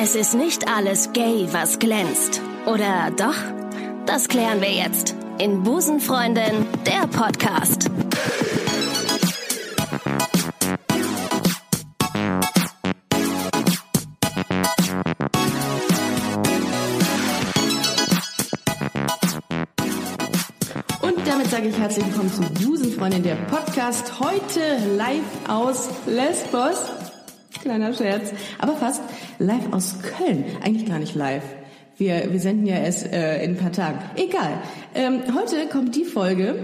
Es ist nicht alles gay, was glänzt. Oder doch? Das klären wir jetzt in Busenfreundin, der Podcast. Und damit sage ich herzlich willkommen zu Busenfreundin, der Podcast. Heute live aus Lesbos. Kleiner Scherz. Aber fast live aus Köln. Eigentlich gar nicht live. Wir, wir senden ja erst äh, in ein paar Tagen. Egal. Ähm, heute kommt die Folge,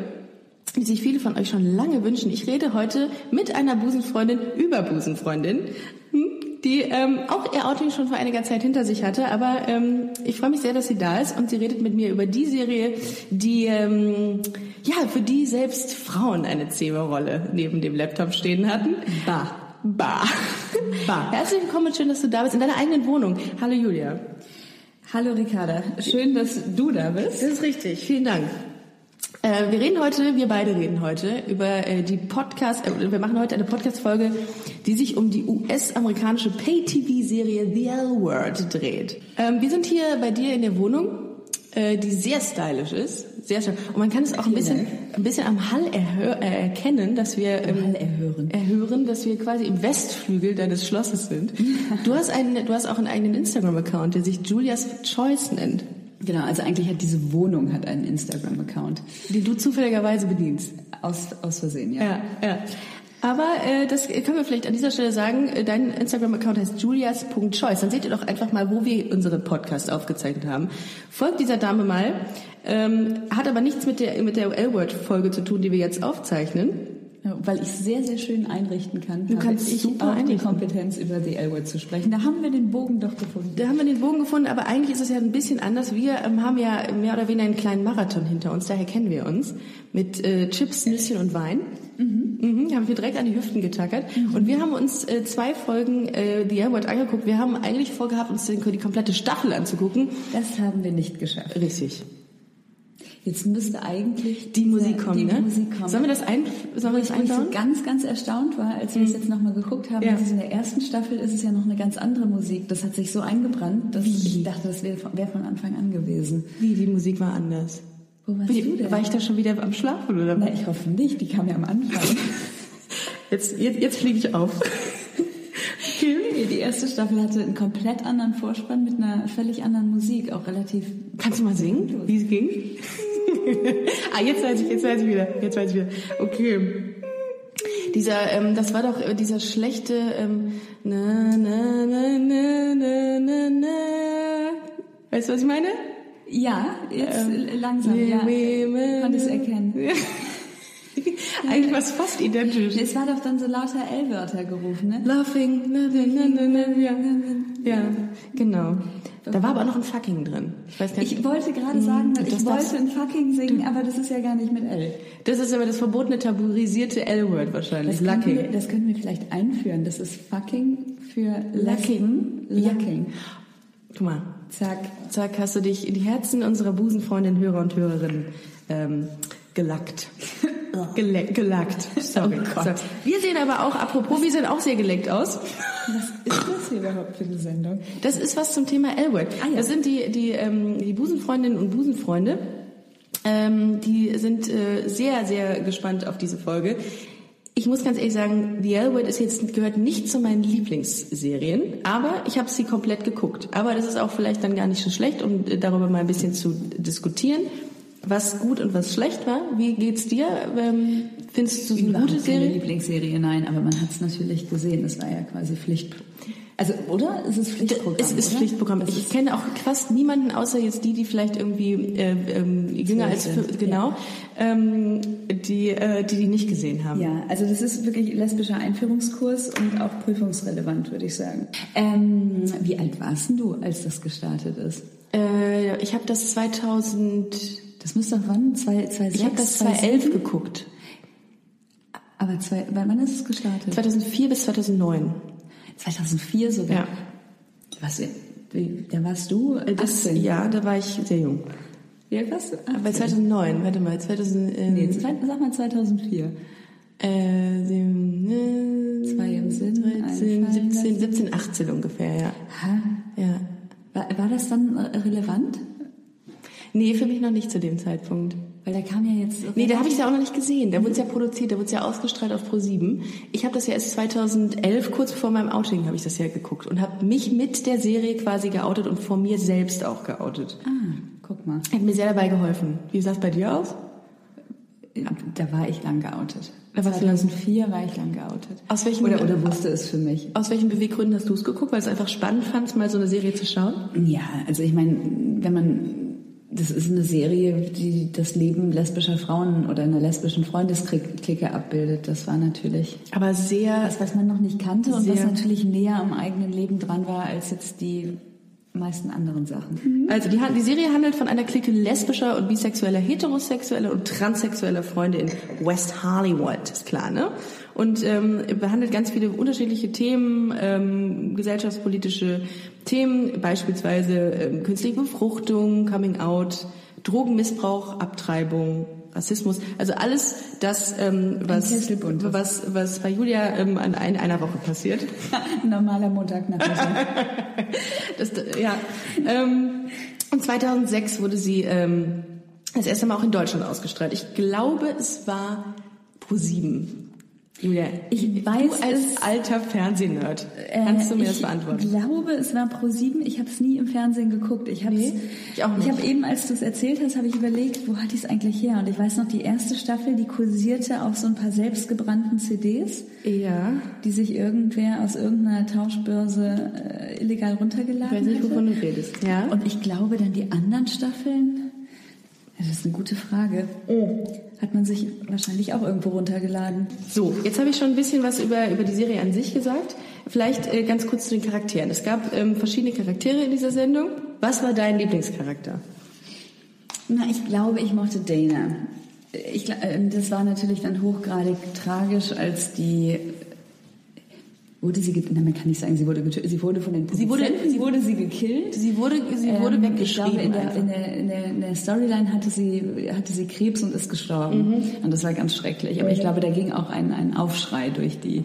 die sich viele von euch schon lange wünschen. Ich rede heute mit einer Busenfreundin über Busenfreundin, hm, die ähm, auch ihr Outing schon vor einiger Zeit hinter sich hatte. Aber ähm, ich freue mich sehr, dass sie da ist und sie redet mit mir über die Serie, die ähm, ja für die selbst Frauen eine Zehmerrolle neben dem Laptop stehen hatten. Bah. Bah. Bah. Herzlich willkommen schön, dass du da bist in deiner eigenen Wohnung. Hallo Julia. Hallo Ricarda, schön, dass du da bist. Das ist richtig. Vielen Dank. Äh, wir reden heute, wir beide reden heute über äh, die Podcast, äh, wir machen heute eine Podcast-Folge, die sich um die US-amerikanische Pay-TV-Serie The L-Word dreht. Ähm, wir sind hier bei dir in der Wohnung, äh, die sehr stylisch ist. Sehr schön. Und man kann es auch ein bisschen, ein bisschen am Hall erhör, äh, erkennen, dass wir ähm, Hall erhören. erhören, dass wir quasi im Westflügel deines Schlosses sind. Du hast einen, du hast auch einen eigenen Instagram-Account, der sich Julia's Choice nennt, Genau, also eigentlich hat diese Wohnung hat einen Instagram-Account. den du zufälligerweise bedienst. Aus, aus Versehen, ja. Ja, ja. Aber äh, das können wir vielleicht an dieser Stelle sagen. Äh, Dein Instagram-Account heißt julias.choice. Dann seht ihr doch einfach mal, wo wir unseren Podcast aufgezeichnet haben. Folgt dieser Dame mal. Ähm, hat aber nichts mit der mit der L-Word-Folge zu tun, die wir jetzt aufzeichnen. Weil ich sehr, sehr schön einrichten kann. Du habe kannst ich super auch die. Kompetenz, über die L-Word zu sprechen. Da haben wir den Bogen doch gefunden. Da haben wir den Bogen gefunden, aber eigentlich ist es ja ein bisschen anders. Wir ähm, haben ja mehr oder weniger einen kleinen Marathon hinter uns, daher kennen wir uns. Mit äh, Chips, Nüsschen und Wein. Mhm. haben wir direkt an die Hüften getackert. Und wir haben uns äh, zwei Folgen äh, The L-Word angeguckt. Wir haben eigentlich vorgehabt, uns den, die komplette Staffel anzugucken. Das haben wir nicht geschafft. Richtig. Jetzt müsste eigentlich Die Musik kommen, die ne? Musik kommen. Sollen wir das, ein, sollen wir das Wo ich so einbauen? ganz, ganz erstaunt war, als wir es jetzt nochmal geguckt haben, Ja. es in der ersten Staffel ist es ja noch eine ganz andere Musik. Das hat sich so eingebrannt, dass ich dachte, das wäre von, wär von Anfang an gewesen. Wie, die Musik war anders. Wo warst Wie, du denn? war ich da schon wieder am Schlafen oder Na, ich hoffe nicht, die kam ja am Anfang. Jetzt, jetzt, jetzt fliege ich auf. Die erste Staffel hatte einen komplett anderen Vorspann mit einer völlig anderen Musik, auch relativ. Kannst du mal singen, wie es ging? Ah, jetzt weiß ich, jetzt weiß ich wieder, jetzt weiß ich wieder. Okay. Dieser, ähm, das war doch äh, dieser schlechte, ähm, na, na, na, na, na, na, na. Weißt du, was ich meine? Ja, jetzt langsam, nee, ja. nee, Konnte es erkennen. Eigentlich war es fast identisch. Es war doch dann so lauter L-Wörter gerufen, ne? Laughing, ja. ja, genau. Da war aber noch ein fucking drin. Ich weiß gar nicht. Ich wollte gerade sagen, das ich wollte ein fucking singen, aber das ist ja gar nicht mit L. Das ist aber das verbotene, tabuisierte L-Word wahrscheinlich. Das können, wir, Lucking. das können wir vielleicht einführen. Das ist fucking für Lucking. Lucking. Guck mal, Zack. zack, hast du dich in die Herzen unserer Busenfreundin, Hörer und Hörerinnen ähm, gelackt. Gele gelackt. Sorry. Oh Gott. So. Wir sehen aber auch, apropos, wir sehen auch sehr geleckt aus. Was ist das hier überhaupt für eine Sendung? Das ist was zum Thema L-Word. Ah, ja. Das sind die, die, ähm, die Busenfreundinnen und Busenfreunde. Ähm, die sind äh, sehr, sehr gespannt auf diese Folge. Ich muss ganz ehrlich sagen, The L-Word ist jetzt gehört nicht zu meinen Lieblingsserien, aber ich habe sie komplett geguckt. Aber das ist auch vielleicht dann gar nicht so schlecht, um äh, darüber mal ein bisschen zu diskutieren, was gut und was schlecht war. Wie geht's dir? Ähm, findest du es eine gute keine Serie? Lieblingsserie, nein, aber man hat es natürlich gesehen. Das war ja quasi Pflicht. Also, oder? Es ist Pflichtprogramm. Es ist oder? Pflichtprogramm. Ich ist- kenne auch fast niemanden, außer jetzt die, die vielleicht irgendwie äh, ähm, jünger als sind, genau, ähm, die, äh, die die nicht gesehen haben. Ja, also das ist wirklich lesbischer Einführungskurs und auch prüfungsrelevant, würde ich sagen. Ähm, wie alt warst du, als das gestartet ist? Äh, ich habe das 2000, Das müsste doch wann? Zwei, zwei, ich habe das 2011 geguckt, Aber zwei, wann ist es gestartet? 2004 bis 2009. 2004 sogar. Ja. Was, wie, da warst du äh, Das, 18. ja, da war ich sehr jung. Wie alt warst du? Bei 2009, warte mal, 2000, ähm, Nee, sag mal 2004. äh, sieben, äh, Zwei im Sinn, 13, einfallen 17, lassen. 17, 18 ungefähr, ja. Ha? Ja. das dann äh, relevant? Nee, für mich noch nicht zu dem Zeitpunkt. Weil der kam ja jetzt. Nee, da habe ich ja auch noch nicht gesehen. Da wurde es ja produziert, da wurde es ja ausgestrahlt auf Pro7. Ich habe das ja erst 2011, kurz vor meinem Outing, habe ich das ja geguckt und habe mich mit der Serie quasi geoutet und vor mir selbst auch geoutet. Ah, guck mal. Hat mir sehr dabei geholfen. Wie sah es bei dir aus? Da war ich lang geoutet. Da lang- 2004 war ich lang geoutet. Aus welchen- oder, oder wusste es für mich. Aus welchen Beweggründen hast du es geguckt? Weil es einfach spannend fandst, mal so eine Serie zu schauen? Ja, also ich meine, wenn man, das ist eine Serie, die das Leben lesbischer Frauen oder einer lesbischen Freundesklicke abbildet. Das war natürlich Aber sehr das, was man noch nicht kannte und was natürlich näher am eigenen Leben dran war als jetzt die meisten anderen Sachen. Also die, die Serie handelt von einer Clique lesbischer und bisexueller, heterosexueller und transsexueller Freunde in West Hollywood, ist klar, ne? Und ähm, behandelt ganz viele unterschiedliche Themen, ähm, gesellschaftspolitische Themen, beispielsweise ähm, künstliche Befruchtung, Coming Out, Drogenmissbrauch, Abtreibung, Rassismus, also alles das, ähm, was, was, was bei Julia ähm, an ein, einer Woche passiert. Normaler Montagnachmittag. Das, ja. Ähm, und 2006 wurde sie ähm, das erste Mal auch in Deutschland ausgestrahlt. Ich glaube, es war Pro7. Julia, Ich du weiß als es- alter Fernsehnerd, kannst du mir Äh, das ich beantworten? glaube, es war Pro 7. Ich habe es nie im Fernsehen geguckt. Ich habe Nee, ich auch nicht. Ich habe eben, als du es erzählt hast, habe ich überlegt, wo hatte ich es eigentlich her? Und ich weiß noch, die erste Staffel, die kursierte auf so ein paar selbstgebrannten CDs, Ja. die sich irgendwer aus irgendeiner Tauschbörse äh, illegal Ich runtergeladen weiß nicht, hatte. wovon du redest. Ja. Und ich glaube dann die anderen Staffeln. Ja, das ist eine gute Frage. Hat man sich wahrscheinlich auch irgendwo runtergeladen. So, jetzt habe ich schon ein bisschen was über, über die Serie an sich gesagt. Vielleicht äh, ganz kurz zu den Charakteren. Es gab ähm, verschiedene Charaktere in dieser Sendung. Was war dein Lieblingscharakter? Na, ich glaube, ich mochte Dana. Ich, äh, das war natürlich dann hochgradig tragisch, als die wurde sie, ge- na, man kann nicht sagen, sie wurde getötet, sie wurde von den Sie wurde- Produzenten, sie wurde sie gekillt. Sie wurde, sie wurde Ähm, weggeschrieben. Ich glaube, in der, in, der, in, der, in der Storyline hatte sie, hatte sie Krebs und ist gestorben. Mhm. Und das war ganz schrecklich. Aber ich glaube, da ging auch ein, ein Aufschrei durch die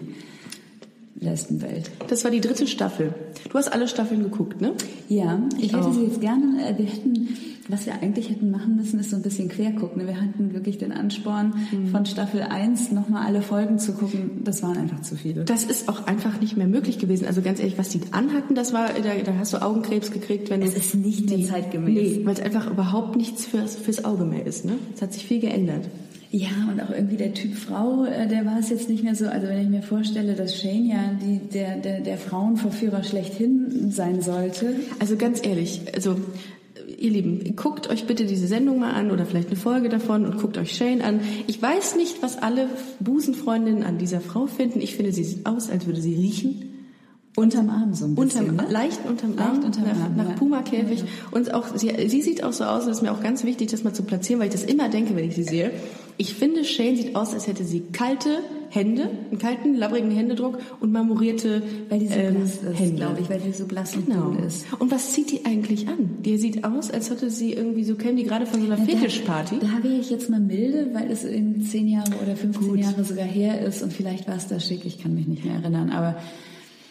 Lesbenwelt. Das war die dritte Staffel. Du hast alle Staffeln geguckt, ne? Ja, ich Ich hätte auch. sie jetzt gerne, äh, wir hätten, was wir eigentlich hätten machen müssen, ist so ein bisschen quer gucken. Wir hatten wirklich den Ansporn, Mhm. von Staffel 1 nochmal alle Folgen zu gucken. Das waren einfach zu viele. Das ist auch einfach nicht mehr möglich gewesen. Also ganz ehrlich, was die anhatten, das war, da, da hast du Augenkrebs gekriegt, wenn Es ist nicht mehr zeitgemäß. Nee, weil es einfach überhaupt nichts fürs, fürs Auge mehr ist, ne? Es hat sich viel geändert. Ja, und auch irgendwie der Typ Frau, äh, der war es jetzt nicht mehr so. Also wenn ich mir vorstelle, dass Shane ja die, der, der, der Frauenverführer schlechthin sein sollte. Also ganz ehrlich, also ihr Lieben, guckt euch bitte diese Sendung mal an oder vielleicht eine Folge davon und guckt euch Shane an. Ich weiß nicht, was alle Busenfreundinnen an dieser Frau finden. Ich finde, sie sieht aus, als würde sie riechen. Unterm Arm so ein bisschen. Unterm, ne? leicht unterm Leicht Arm, unterm nach, Arm, nach ja. Puma-Käfig. Und auch, sie, sie sieht auch so aus, das ist mir auch ganz wichtig, das mal zu platzieren, weil ich das immer denke, wenn ich sie sehe. Ich finde, Shane sieht aus, als hätte sie kalte Hände, einen kalten, labbrigen Händedruck und marmorierte Weil die so ähm, blass ist, Hände. glaube ich, weil die so blass und Genau. dünn ist. Und was zieht die eigentlich an? Die sieht aus, als hätte sie irgendwie so, käme die gerade von so einer Ja, Fetischparty. Da, da wäre ich jetzt mal milde, weil es in zehn Jahre oder 15 Jahre sogar her ist und vielleicht war es da schick, ich kann mich nicht mehr erinnern, aber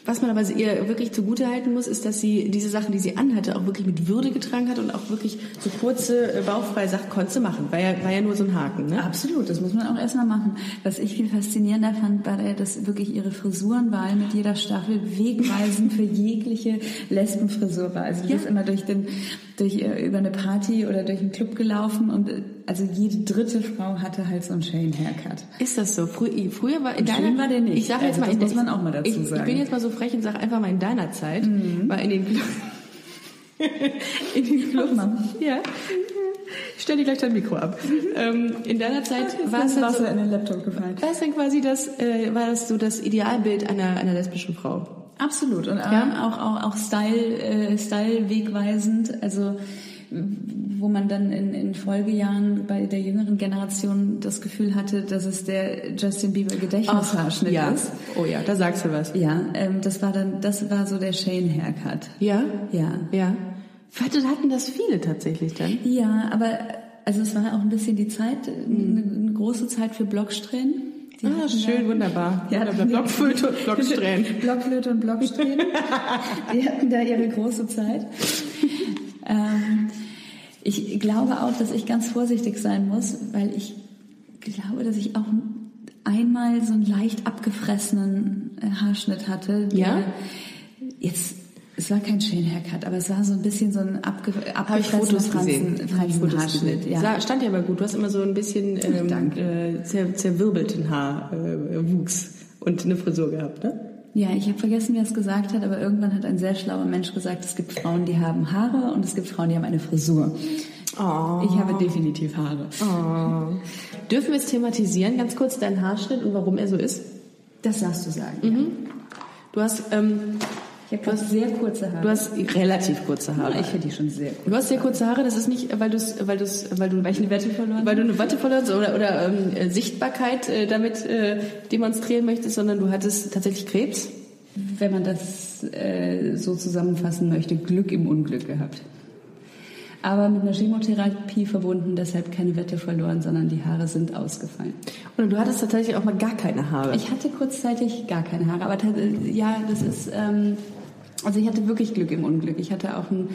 Was man aber ihr wirklich zugutehalten muss, ist, dass sie diese Sachen, die sie anhatte, auch wirklich mit Würde getragen hat und auch wirklich so kurze, äh, bauchfreie Sachen konnte machen. War ja, war ja nur so ein Haken, ne? Absolut, das muss man auch erstmal machen. Was ich viel faszinierender fand, war, dass wirklich ihre Frisurenwahl mit jeder Staffel wegweisend für jegliche Lesbenfrisur war. Also du Ja. immer durch den, durch, äh, über eine Party oder durch einen Club gelaufen und äh, also jede dritte Frau hatte halt so einen Shane-Haircut. Ist das so? Frü früher war in schön war der nicht. Ich sage jetzt Also mal, das in muss man auch mal dazu ich, Ich sagen. Mhm. bin jetzt mal so frech und sage einfach mal in deiner Zeit, war in den Cl- in den Clubs. mal. Ja. Ich stell dir gleich dein Mikro ab. ähm, in deiner Zeit war es dann so, Wasser in den Laptop gefallen. war es dann quasi das, äh, war das so das Idealbild einer, einer lesbischen Frau? Absolut und Ja. ähm, auch auch auch Style äh, Style wegweisend, also wo man dann in, in Folgejahren bei der jüngeren Generation das Gefühl hatte, dass es der Justin Bieber Gedächtnishaarschnitt ja. ist. Oh ja, da sagst du was. Ja, ähm, das war dann das war so der Shane Haircut. Ja? Ja. Ja. Warte, hatten das viele tatsächlich dann? Ja, aber also es war auch ein bisschen die Zeit, eine, eine große Zeit für Blocksträhnen. Die Ah, schön, da- wunderbar. Ja. Blockflöte und Blocksträhnen. Blockflöte und Blocksträhnen. Die hatten da ihre große Zeit. Ähm, ich glaube auch, dass ich ganz vorsichtig sein muss, weil ich glaube, dass ich auch einmal so einen leicht abgefressenen äh, Haarschnitt hatte. Ja? Jetzt, es war kein Shane Haircut, aber es war so ein bisschen so ein abge, gesehen. Franzen, Franzenhaarschnitt. gesehen. Ja. Stand ja aber gut. Du hast immer so ein bisschen ähm, äh, zer, zerwirbelten Haarwuchs und eine Frisur gehabt, ne? Ja, ich habe vergessen, wer es gesagt hat, aber irgendwann hat ein sehr schlauer Mensch gesagt, es gibt Frauen, die haben Haare und es gibt Frauen, die haben eine Frisur. Oh. Ich habe definitiv Haare. Dürfen wir es thematisieren, ganz kurz, deinen Haarschnitt und warum er so ist? Das darfst du sagen. Mhm. Ja. Du hast, ähm, Ich habe sehr kurze Haare. du hast relativ kurze Haare. ich finde die schon sehr kurz. Du hast sehr kurze Haare, das ist nicht, weil, du's, weil, du's, weil du Weil ich eine Wette verloren weil du eine Watte verloren hast oder, oder ähm, äh, Sichtbarkeit äh, damit äh, demonstrieren möchtest, sondern du hattest tatsächlich Krebs. wenn man das äh, so zusammenfassen möchte, Glück im Unglück gehabt. Aber mit einer Chemotherapie verbunden, deshalb keine Wette verloren, sondern die Haare sind ausgefallen. Und du hattest tatsächlich auch mal gar keine Haare. Ich hatte kurzzeitig gar keine Haare, aber ja, das ist, ähm, also ich hatte wirklich Glück im Unglück. Ich hatte auch einen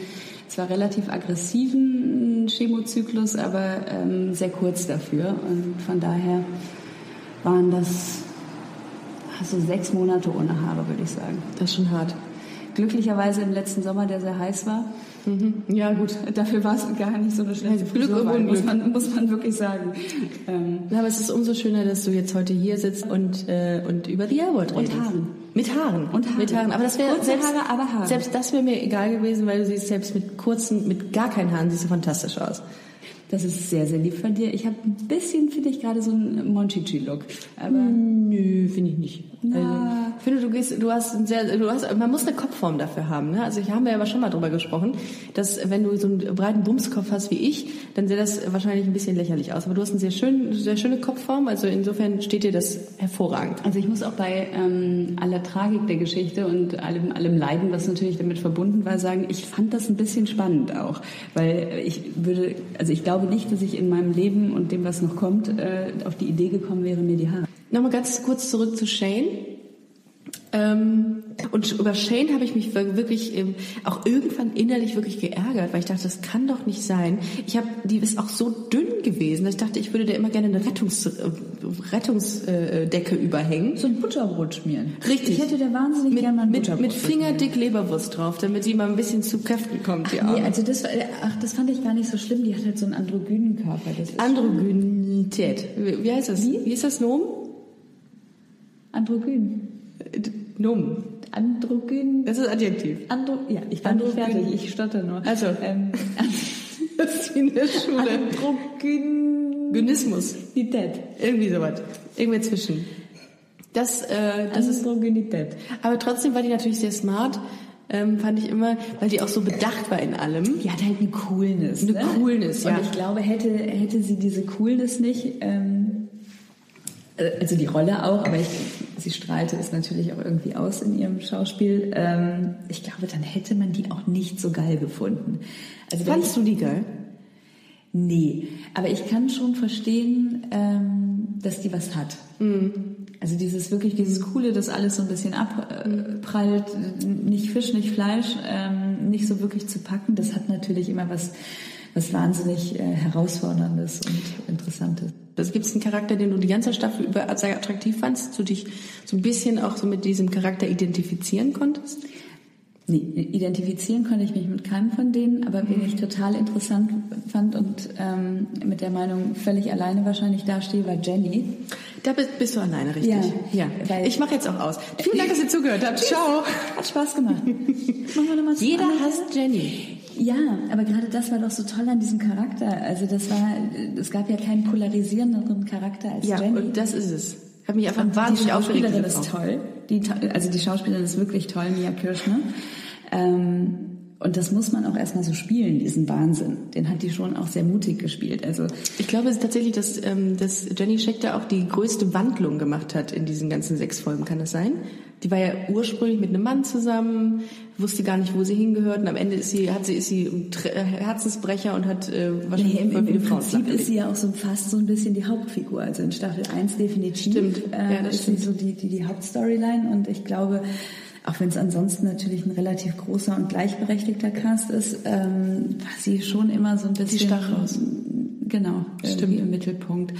zwar relativ aggressiven Chemozyklus, aber ähm, sehr kurz dafür. Und von daher waren das also sechs Monate ohne Haare, würde ich sagen. das ist schon hart. Glücklicherweise im letzten Sommer, der sehr heiß war. Ja, gut. Dafür war es gar nicht so eine schlechte Glück im Frisurwahl, muss man, muss man wirklich sagen. Ähm, Na, aber es ist umso schöner, dass du jetzt heute hier sitzt und, äh, und über die Und redest. Haaren. Mit Haaren. Und Haaren. Mit Haaren. Aber das wäre selbst, Haare, aber Haare. selbst das wäre mir egal gewesen, weil du siehst selbst mit kurzen, mit gar keinen Haaren siehst du fantastisch aus. Das ist sehr, sehr lieb von dir. Ich habe ein bisschen, finde ich, gerade so einen Monchichi-Look. Aber Nö, finde ich nicht. Na. Also, ich finde, du gehst, du hast ein sehr, du hast, man muss eine Kopfform dafür haben. Ne? Also hier haben wir ja aber schon mal drüber gesprochen, dass wenn du so einen breiten Bumskopf hast wie ich, dann sähe das wahrscheinlich ein bisschen lächerlich aus. Aber du hast eine sehr schön, sehr schöne Kopfform. Also insofern steht dir das hervorragend. also ich muss auch bei ähm, aller Tragik der Geschichte und allem, allem Leiden, was natürlich damit verbunden war, sagen, ich fand das ein bisschen spannend auch. Weil ich würde, also ich glaube nicht, dass ich in meinem Leben und dem, was noch kommt, äh, auf die Idee gekommen wäre, mir die Haare. Nochmal ganz kurz zurück zu Shane. Ähm, und über Shane habe ich mich wirklich ähm, auch irgendwann innerlich wirklich geärgert, weil ich dachte, das kann doch nicht sein. Ich habe, die ist auch so dünn gewesen, dass ich dachte, ich würde der immer gerne eine Rettungs, äh, Rettungsdecke überhängen. So ein Butterbrot schmieren. Richtig. Ich hätte da wahnsinnig Mit, gerne mal ein mit, Butterbrot mit Fingerdick Leberwurst drauf, damit sie mal ein bisschen zu Kräften kommt, die Nee, Arme. also das, war- ach, das fand ich gar nicht so schlimm. Die hat halt so einen androgynen Körper. Androgynität. Wie, wie heißt das? Wie? ist das Nom? androgyn. Äh, Nom. Androgyn. Das ist Adjektiv. Andro, ja, ich war nicht Androgyn. fertig. Ich stotter nur. Also. ähm, Das ist wie in der Schule. Androgynität. Gynismus. Irgendwie sowas. Irgendwie zwischen. Das, äh, das ist, Androgynität. aber trotzdem war die natürlich sehr smart, ähm, fand ich immer, weil die auch so bedacht war in allem. Die hat halt eine Coolness. Eine ne? Coolness, ja. Und ich glaube, hätte, hätte sie diese Coolness nicht, ähm, äh, also die Rolle auch, aber ich, sie strahlte es natürlich auch irgendwie aus in ihrem Schauspiel. Ähm, ich glaube, dann hätte man die auch nicht so geil gefunden. Also wenn Fandst du die geil? Nee, aber ich kann schon verstehen, ähm, dass die was hat. Also dieses wirklich, dieses Coole, das alles so ein bisschen abprallt, nicht Fisch, nicht Fleisch, ähm, nicht so wirklich zu packen, das hat natürlich immer was, was wahnsinnig äh, Herausforderndes und Interessantes. Das gibt es einen Charakter, den du die ganze Staffel über sehr attraktiv fandst, dass du dich so ein bisschen auch so mit diesem Charakter identifizieren konntest? Nee, identifizieren konnte ich mich mit keinem von denen, aber wen ich total interessant fand und ähm, mit der Meinung völlig alleine wahrscheinlich dastehe, war Jenny. Da bist, bist du alleine, richtig? Ja, weil- ich mache jetzt auch aus. Vielen Dank, dass ihr zugehört habt. Ciao. Hat Spaß gemacht. Machen wir noch mal zum Jeder hasst Jenny. Ja, aber gerade das war doch so toll an diesem Charakter. Also das war, es gab ja keinen polarisierenderen Charakter als Ja, Jenny. und das ist es. Hat mich einfach die wahnsinnig aufgeregt. Schauspielerin diese ist toll. Die, also die Schauspielerin ist wirklich toll, Mia Kirschner. Ähm, und das muss man auch erstmal so spielen, diesen Wahnsinn. Den hat die schon auch sehr mutig gespielt. Also Ich glaube es ist tatsächlich, dass, ähm, dass Jenny Scheck da auch die größte Wandlung gemacht hat in diesen ganzen sechs Folgen. Kann das sein? Die war ja ursprünglich mit einem Mann zusammen, wusste gar nicht, wo sie hingehört. Und am Ende ist sie, hat sie, ist sie ein äh, Herzensbrecher und hat äh, wahrscheinlich Nee, im, im, im Prinzip ist sie ja auch so fast so ein bisschen die Hauptfigur. Also in Staffel 1 definitiv Stimmt. Äh, Ja, das ist stimmt. sie so die, die, die Hauptstoryline und ich glaube, auch wenn es ansonsten natürlich ein relativ großer und gleichberechtigter Cast ist, ähm, war sie schon immer so ein bisschen... Sie stach raus. Genau, irgendwie im Mittelpunkt.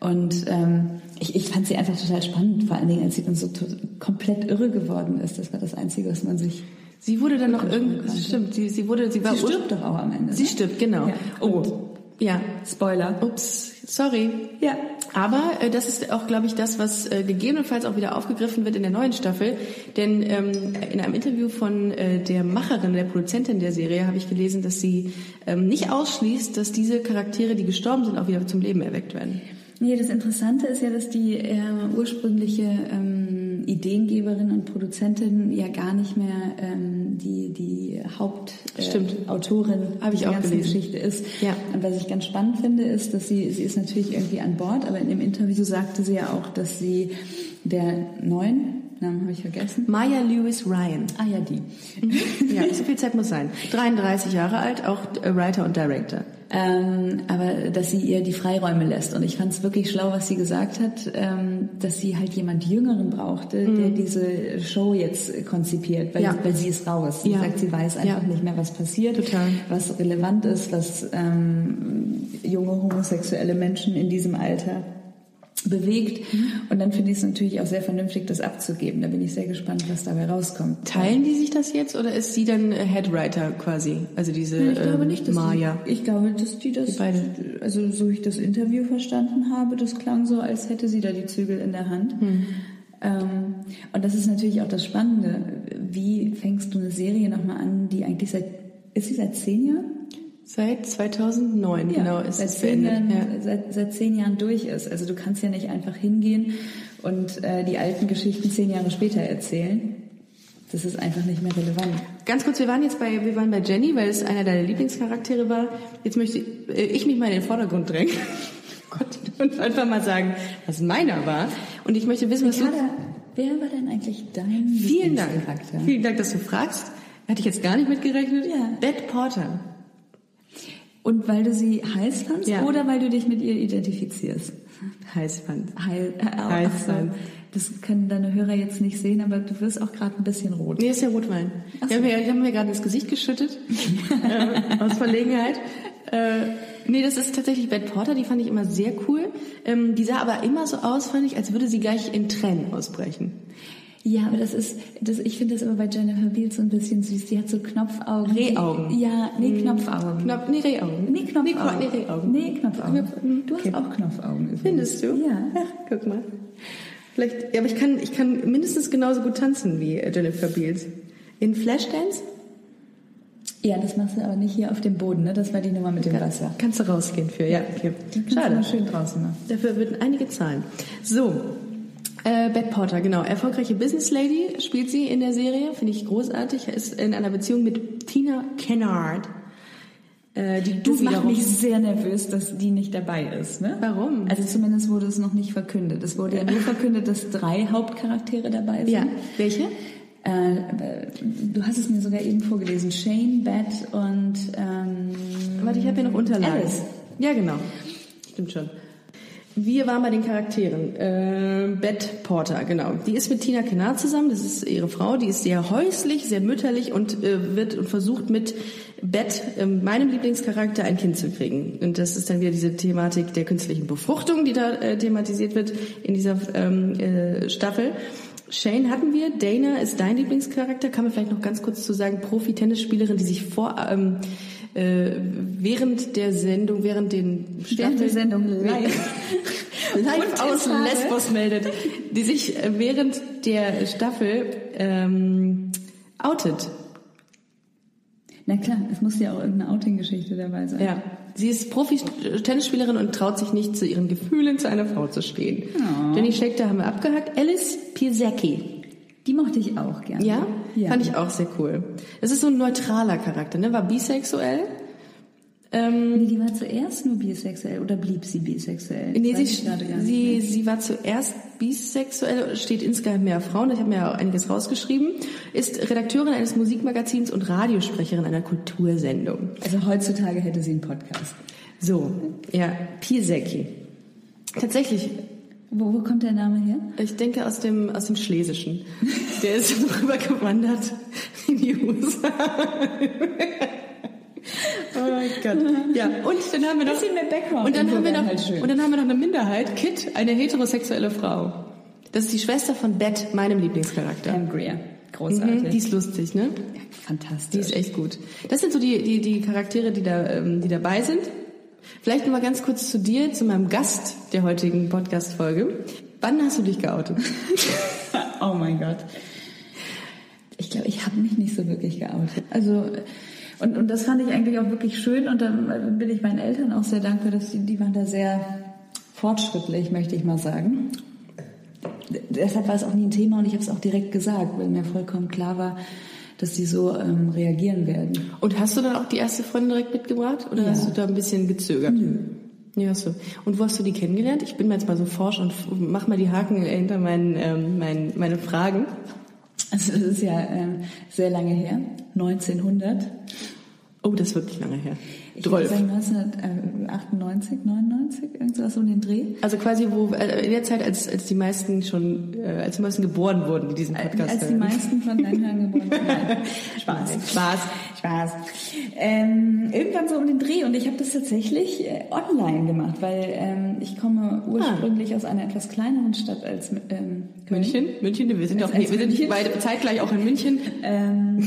Und ähm, ich, ich fand sie einfach total spannend, vor allen Dingen, als sie dann so komplett irre geworden ist. Das war das Einzige, was man sich... Sie wurde dann noch irgendwie, stimmt, sie, sie wurde, sie war Sie stirbt doch auch am Ende. Sie ne? stirbt, genau. Ja. Oh, ja. Spoiler. Ups, sorry. Ja. Aber äh, das ist auch, glaube ich, das, was äh, gegebenenfalls auch wieder aufgegriffen wird in der neuen Staffel. Denn ähm, in einem Interview von äh, der Macherin, der Produzentin der Serie, habe ich gelesen, dass sie ähm, nicht ausschließt, dass diese Charaktere, die gestorben sind, auch wieder zum Leben erweckt werden. Nee, das Interessante ist ja, dass die äh, ursprüngliche ähm, Ideengeberin und Produzentin ja gar nicht mehr ähm, die, die. Hauptautorin dieser auch ganzen gelesen. Geschichte ist. Ja. Und was ich ganz spannend finde, ist, dass sie, sie ist natürlich irgendwie an Bord, aber in dem Interview sagte sie ja auch, dass sie der neuen, Namen habe ich vergessen. Maya Lewis Ryan. Ah ja, die. Ja, so viel Zeit muss sein. 33 Jahre alt, auch äh, Writer und Director. Ähm, aber dass sie ihr die Freiräume lässt. Und ich fand es wirklich schlau, was sie gesagt hat, ähm, dass sie halt jemand Jüngeren brauchte, der diese Show jetzt konzipiert, weil, Mhm. Ja. weil sie ist raus. Sie Ja. sagt, sie weiß einfach Ja. nicht mehr, was passiert, Total. was relevant ist, was ähm, junge homosexuelle Menschen in diesem Alter bewegt. Mhm. Und dann finde ich es natürlich auch sehr vernünftig, das abzugeben. Da bin ich sehr gespannt, was dabei rauskommt. Teilen die sich das jetzt oder ist sie dann äh, Headwriter quasi? Also diese Nein, ich glaube ähm, nicht, dass Maya. Die, ich glaube, dass die das, Die beide. also so ich das Interview verstanden habe, das klang so, als hätte sie da die Zügel in der Hand. Hm. Ähm, und das ist natürlich auch das Spannende. Wie fängst du eine Serie nochmal an, die eigentlich seit, ist sie seit zehn Jahren? Seit 2009, genau, ist seit es zehn beendet. Jahren, Ja. seit, seit zehn Jahren durch ist. Also du kannst ja nicht einfach hingehen und äh, die alten Geschichten zehn Jahre später erzählen. Das ist einfach nicht mehr relevant. Ganz kurz, wir waren jetzt bei, wir waren bei Jenny, weil es einer deiner Lieblingscharaktere war. Jetzt möchte äh, ich mich mal in den Vordergrund drängen. Gott, und einfach mal sagen, was meiner war. Und ich möchte wissen, was du... Ricarda, wer war denn eigentlich dein Vielen Dank. Lieblingscharakter? Vielen Dank, dass du fragst. Hätte ich jetzt gar nicht mitgerechnet. Ja. Beth Porter. Und weil du sie heiß fandst Ja. oder weil du dich mit ihr identifizierst? Heiß fand. Heil, äh, Heiß so. fand. Das können deine Hörer jetzt nicht sehen, aber du wirst auch gerade ein bisschen rot. Nee, ist ja Rotwein. Ach Die haben mir, die haben mir gerade ins Gesicht geschüttet. äh, aus Verlegenheit. Äh, nee, das ist tatsächlich Beth Porter, die fand ich immer sehr cool. Ähm, die sah aber immer so aus, fand ich, als würde sie gleich in Tränen ausbrechen. Ja, aber das ist, das, ich finde das immer bei Jennifer Beals so ein bisschen süß. Die hat so Knopfaugen. Rehaugen. Ja, nee, Knopfaugen. Knopf, nee, Rehaugen. Nee, Knopfaugen. Nee, Rehaugen. Nee, Knopfaugen. Knopf- Du hast okay. auch Knopfaugen. übrigens. Findest du? Ja. Ach, guck mal. Vielleicht, ja, aber ich kann, ich kann mindestens genauso gut tanzen wie äh, Jennifer Beals. In Flashdance? Ja, das machst du aber nicht hier auf dem Boden, ne? Das war die Nummer mit dem Wasser. Kannst du rausgehen für, ja. Okay. Kannst mal schön draußen machen. Dafür würden einige zahlen. So, äh, Beth Porter, genau. Erfolgreiche Business Lady spielt sie in der Serie, finde ich großartig. Ist in einer Beziehung mit Tina Kennard. Äh, die du Das macht mich sehr nervös, dass die nicht dabei ist. Ne? Warum? Also zumindest wurde es noch nicht verkündet. Es wurde ja nur verkündet, dass drei Hauptcharaktere dabei sind. Ja. Welche? Äh, äh, du hast es mir sogar eben vorgelesen. Shane, Beth und ähm, Warte, ich habe hier noch Unterlagen. Alice. Ja, genau. Stimmt schon. Wir waren bei den Charakteren. Äh, Beth Porter, genau. Die ist mit Tina Kennard zusammen. Das ist ihre Frau. Die ist sehr häuslich, sehr mütterlich und äh, wird und versucht mit Beth, äh, meinem Lieblingscharakter, ein Kind zu kriegen. Und das ist dann wieder diese Thematik der künstlichen Befruchtung, die da äh, thematisiert wird in dieser ähm, äh, Staffel. Shane hatten wir. Dana ist dein Lieblingscharakter. Kann man vielleicht noch ganz kurz zu sagen, Profi-Tennisspielerin, die sich vor ähm, äh, während der Sendung, während den Während der Sendung live. live aus. Lesbos meldet, die sich äh, während der Staffel ähm, outet. Na klar, es muss ja auch irgendeine Outing-Geschichte dabei sein. Ja. Sie ist Profi-Tennisspielerin und traut sich nicht, zu ihren Gefühlen zu einer Frau zu stehen. Oh. Jenny Scheckter haben wir abgehakt. Alice Piesecki. Die mochte ich auch gerne. Ja? ja. Fand ich auch sehr cool. Das ist so ein neutraler Charakter, ne? War bisexuell. Ähm, Nee, die war zuerst nur bisexuell oder blieb sie bisexuell? nee, sie, sie, sie war zuerst bisexuell, steht insgeheim mehr Frauen, ich habe mir ja auch einiges rausgeschrieben, ist Redakteurin eines Musikmagazins und Radiosprecherin einer Kultursendung. Also heutzutage hätte sie einen Podcast. So, ja, Piesecki. Tatsächlich, Wo, wo kommt der Name her? ich denke aus dem, aus dem Schlesischen. Der ist rübergewandert in die USA. Oh mein Gott. Ja, und dann haben wir noch Bisschen mehr Background und dann haben wir noch halt und dann haben wir noch eine Minderheit, Kit, eine heterosexuelle Frau. Das ist die Schwester von Beth, meinem Lieblingscharakter. Pam Greer. Großartig. Mhm, die ist lustig, ne? Fantastisch. Die ist echt gut. Das sind so die, die, die Charaktere, die, da, ähm, die dabei sind. Vielleicht noch mal ganz kurz zu dir, zu meinem Gast der heutigen Podcast-Folge. Wann hast du dich geoutet? Oh mein Gott. Ich glaube, ich habe mich nicht so wirklich geoutet. Also und, und das fand ich eigentlich auch wirklich schön und dann bin ich meinen Eltern auch sehr dankbar, dass die, die waren da sehr fortschrittlich, möchte ich mal sagen. Deshalb war es auch nie ein Thema und ich habe es auch direkt gesagt, weil mir vollkommen klar war, dass die so ähm, reagieren werden. Und hast du dann auch die erste Freundin direkt mitgebracht oder Ja. hast du da ein bisschen gezögert? Nö. Ja, du. Und wo hast du die kennengelernt? Ich bin mal jetzt mal so forsch und mach mal die Haken hinter meinen, ähm, meinen, meine Fragen. Also das ist ja ähm, sehr lange her, 1900. Oh, das ist wirklich lange her. Ich würde sagen 1998, 99, irgendwas um den Dreh. Also quasi wo äh, in der Zeit, als, als die meisten schon, äh, als die meisten geboren wurden, die diesen Podcast Als die hören. meisten von deinen Hörern geboren sind. Nein, Spaß. Spaß. Spaß. Ähm, irgendwann so um den Dreh und ich habe das tatsächlich äh, online gemacht, weil ähm, ich komme ursprünglich aus einer etwas kleineren Stadt als ähm. München, München, wir sind Als- auch wir als sind München. beide zeitgleich auch in München. Ähm,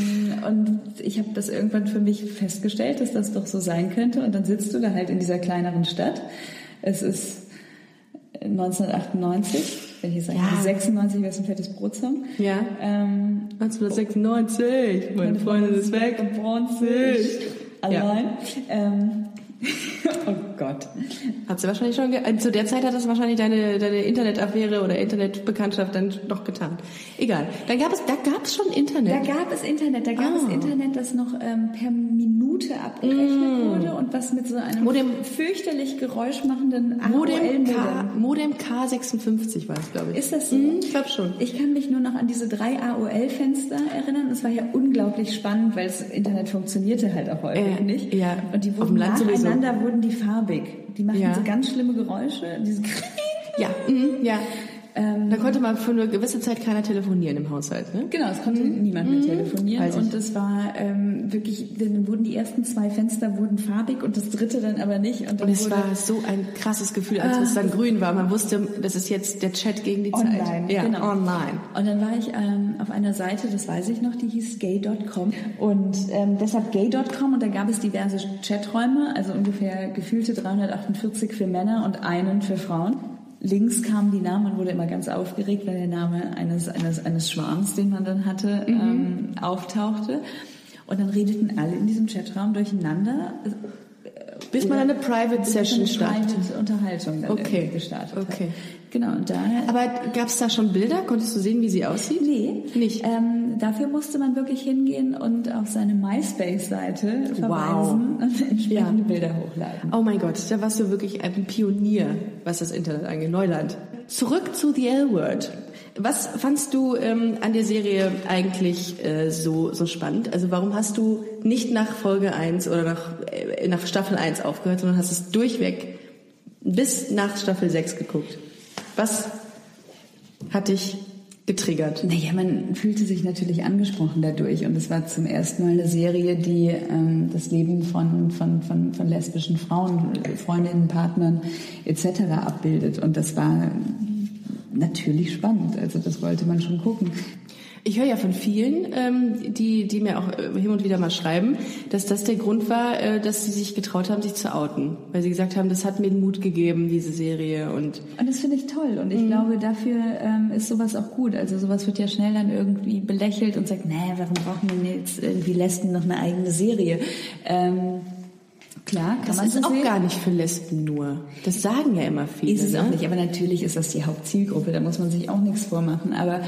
und ich habe das irgendwann für mich festgestellt, dass das doch so sein könnte. Und dann sitzt du da halt in dieser kleineren Stadt. Es ist 1998, wenn ich jetzt sage, Ja. 96 wäre es ein fettes Brotsong. Ja. Ähm, 1996, meine Freundin ist weg. Bronzig. Allein. Ähm, oh Gott. Hat sie wahrscheinlich schon, ge äh, zu der Zeit hat das wahrscheinlich deine, deine Internetaffäre oder Internetbekanntschaft dann doch getan. Egal. Dann gab es, da gab es schon Da Internet. gab es Internet, da gab Ah. es Internet, das noch ähm, per Minute abgerechnet wurde und was mit so einem Mm. Modem- fürchterlich geräuschmachenden Modem. K, Modem K56 war es, glaube ich. Ist das so? Mhm, ich glaube schon. Ich kann mich nur noch an diese drei AOL-Fenster erinnern. Es war ja unglaublich spannend, weil das Internet funktionierte halt auch häufig Äh, nicht. ja, Und die wurden sowieso. nacheinander wurden die farbig. Die machten Ja. so ganz schlimme Geräusche. Diese Ja, mhm, ja. Ähm, da konnte man für eine gewisse Zeit keiner telefonieren im Haushalt, ne? Genau, es konnte niemand mehr telefonieren Mhm. Weiß ich. und es war ähm, wirklich, dann wurden die ersten zwei Fenster wurden farbig und das dritte dann aber nicht. Und, Und es wurde war so ein krasses Gefühl, als es dann grün war. Man wusste, das ist jetzt der Chat gegen die online. Zeit. Ja, genau. online. Und dann war ich ähm, auf einer Seite, das weiß ich noch, die hieß gay.com und ähm, deshalb gay.com und da gab es diverse Chaträume, also ungefähr gefühlte 348 für Männer und einen für Frauen. Links kamen die Namen und wurde immer ganz aufgeregt, weil der Name eines, eines, eines Schwarms, den man dann hatte, ähm, auftauchte. Und dann redeten alle in diesem Chatraum durcheinander. Bis man eine Private Session eine startet. Private Unterhaltung dann Okay. gestartet Okay. hat. Genau, und daher Aber gab es da schon Bilder? Konntest du sehen, wie sie aussieht? Nee, Nicht? Ähm, dafür musste man wirklich hingehen und auf seine MySpace-Seite verweisen und entsprechende Ja. Bilder hochladen. Oh mein Gott, da warst du wirklich ein Pionier, was das Internet angeht. Neuland. Zurück zu The L-Word. Was fandst du ähm, an der Serie eigentlich äh, so, so spannend? Also warum hast du nicht nach Folge 1 oder nach, äh, nach Staffel 1 aufgehört, sondern hast es durchweg bis nach Staffel 6 geguckt? Was hat dich getriggert? Naja, man fühlte sich natürlich angesprochen dadurch und es war zum ersten Mal eine Serie, die ähm, das Leben von, von, von, von lesbischen Frauen, Freundinnen, Partnern etc. abbildet und das war natürlich spannend, also das wollte man schon gucken. Ich höre ja von vielen, ähm, die, die mir auch äh, hin und wieder mal schreiben, dass das der Grund war, äh, dass sie sich getraut haben, sich zu outen. Weil sie gesagt haben, das hat mir den Mut gegeben, diese Serie. Und Und das finde ich toll. Und ich glaube, dafür ähm, ist sowas auch gut. Also sowas wird ja schnell dann irgendwie belächelt und sagt, nee, warum brauchen wir jetzt irgendwie Lesben noch eine eigene Serie? Ähm, klar, kann das man ist so auch sehen. gar nicht für Lesben nur. Das sagen ja immer viele. Ist es ne? auch nicht, aber natürlich ist das die Hauptzielgruppe, da muss man sich auch nichts vormachen. Aber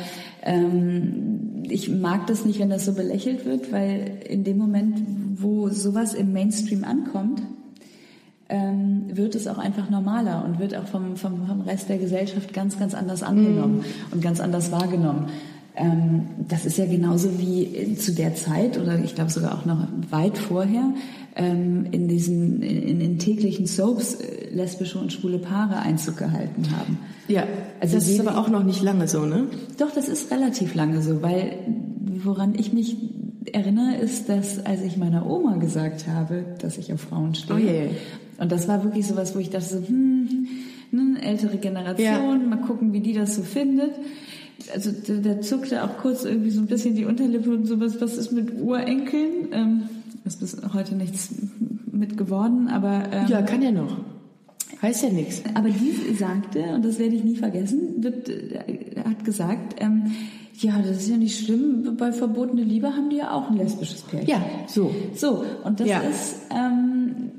ähm, ich mag das nicht, wenn das so belächelt wird, weil in dem Moment, wo sowas im Mainstream ankommt, ähm, wird es auch einfach normaler und wird auch vom, vom, vom Rest der Gesellschaft ganz, ganz anders angenommen und ganz anders wahrgenommen. Ähm, das ist ja genauso wie zu der Zeit oder ich glaube sogar auch noch weit vorher ähm, in diesen in, in täglichen Soaps äh, lesbische und schwule Paare Einzug gehalten haben. Ja, also das ist aber auch noch nicht lange so, ne? Doch, das ist relativ lange so, weil woran ich mich erinnere, ist, dass als ich meiner Oma gesagt habe, dass ich auf Frauen stehe. Oh, yeah. Und das war wirklich sowas, wo ich dachte so, hm, ne, ältere Generation, ja. mal gucken, wie die das so findet. Also der, der, zuckte auch kurz irgendwie so ein bisschen die Unterlippe und sowas, was ist mit Urenkeln? Ähm, ist bis heute nichts mit geworden, aber... Ähm, ja, kann ja noch. Heißt ja nichts. Aber die sagte, und das werde ich nie vergessen, wird, äh, hat gesagt, ähm, ja, das ist ja nicht schlimm. Bei verbotene Liebe haben die ja auch ein lesbisches Pärchen. Ja, so. So, und das ja. ist ähm,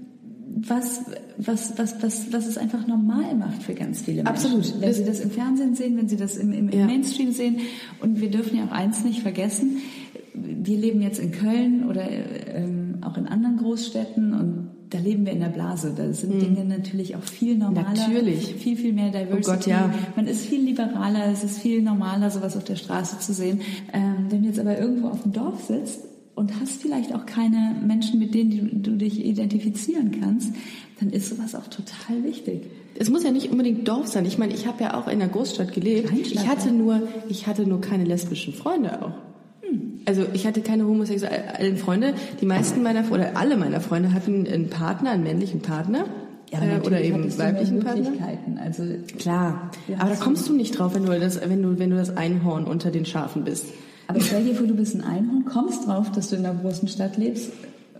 was, was, was, was, was es einfach normal macht für ganz viele Menschen. Absolut. Wenn sie das im Fernsehen sehen, wenn sie das im, im, im ja. Mainstream sehen. Und wir dürfen ja auch eins nicht vergessen. Wir leben jetzt in Köln oder ähm, auch in anderen Großstädten und da leben wir in der Blase. Da sind hm. Dinge natürlich auch viel normaler. Natürlich. Viel, viel mehr Diversity. Oh Gott, ja. Man ist viel liberaler, es ist viel normaler, sowas auf der Straße zu sehen. Ähm, wenn du jetzt aber irgendwo auf dem Dorf sitzt und hast vielleicht auch keine Menschen, mit denen du, du dich identifizieren kannst, dann ist sowas auch total wichtig. Es muss ja nicht unbedingt Dorf sein. Ich meine, ich habe ja auch in der Großstadt gelebt. Ich hatte nur, ich hatte nur keine lesbischen Freunde auch. Also ich hatte keine homosexuellen Freunde. Die meisten meiner oder alle meiner Freunde hatten einen Partner, einen männlichen Partner. Ja, äh, oder eben weiblichen Partner. Also klar. Aber da kommst du nicht drauf, wenn du das, wenn du, wenn du das Einhorn unter den Schafen bist. Aber stell dir vor, du bist ein Einhorn, kommst drauf, dass du in einer großen Stadt lebst,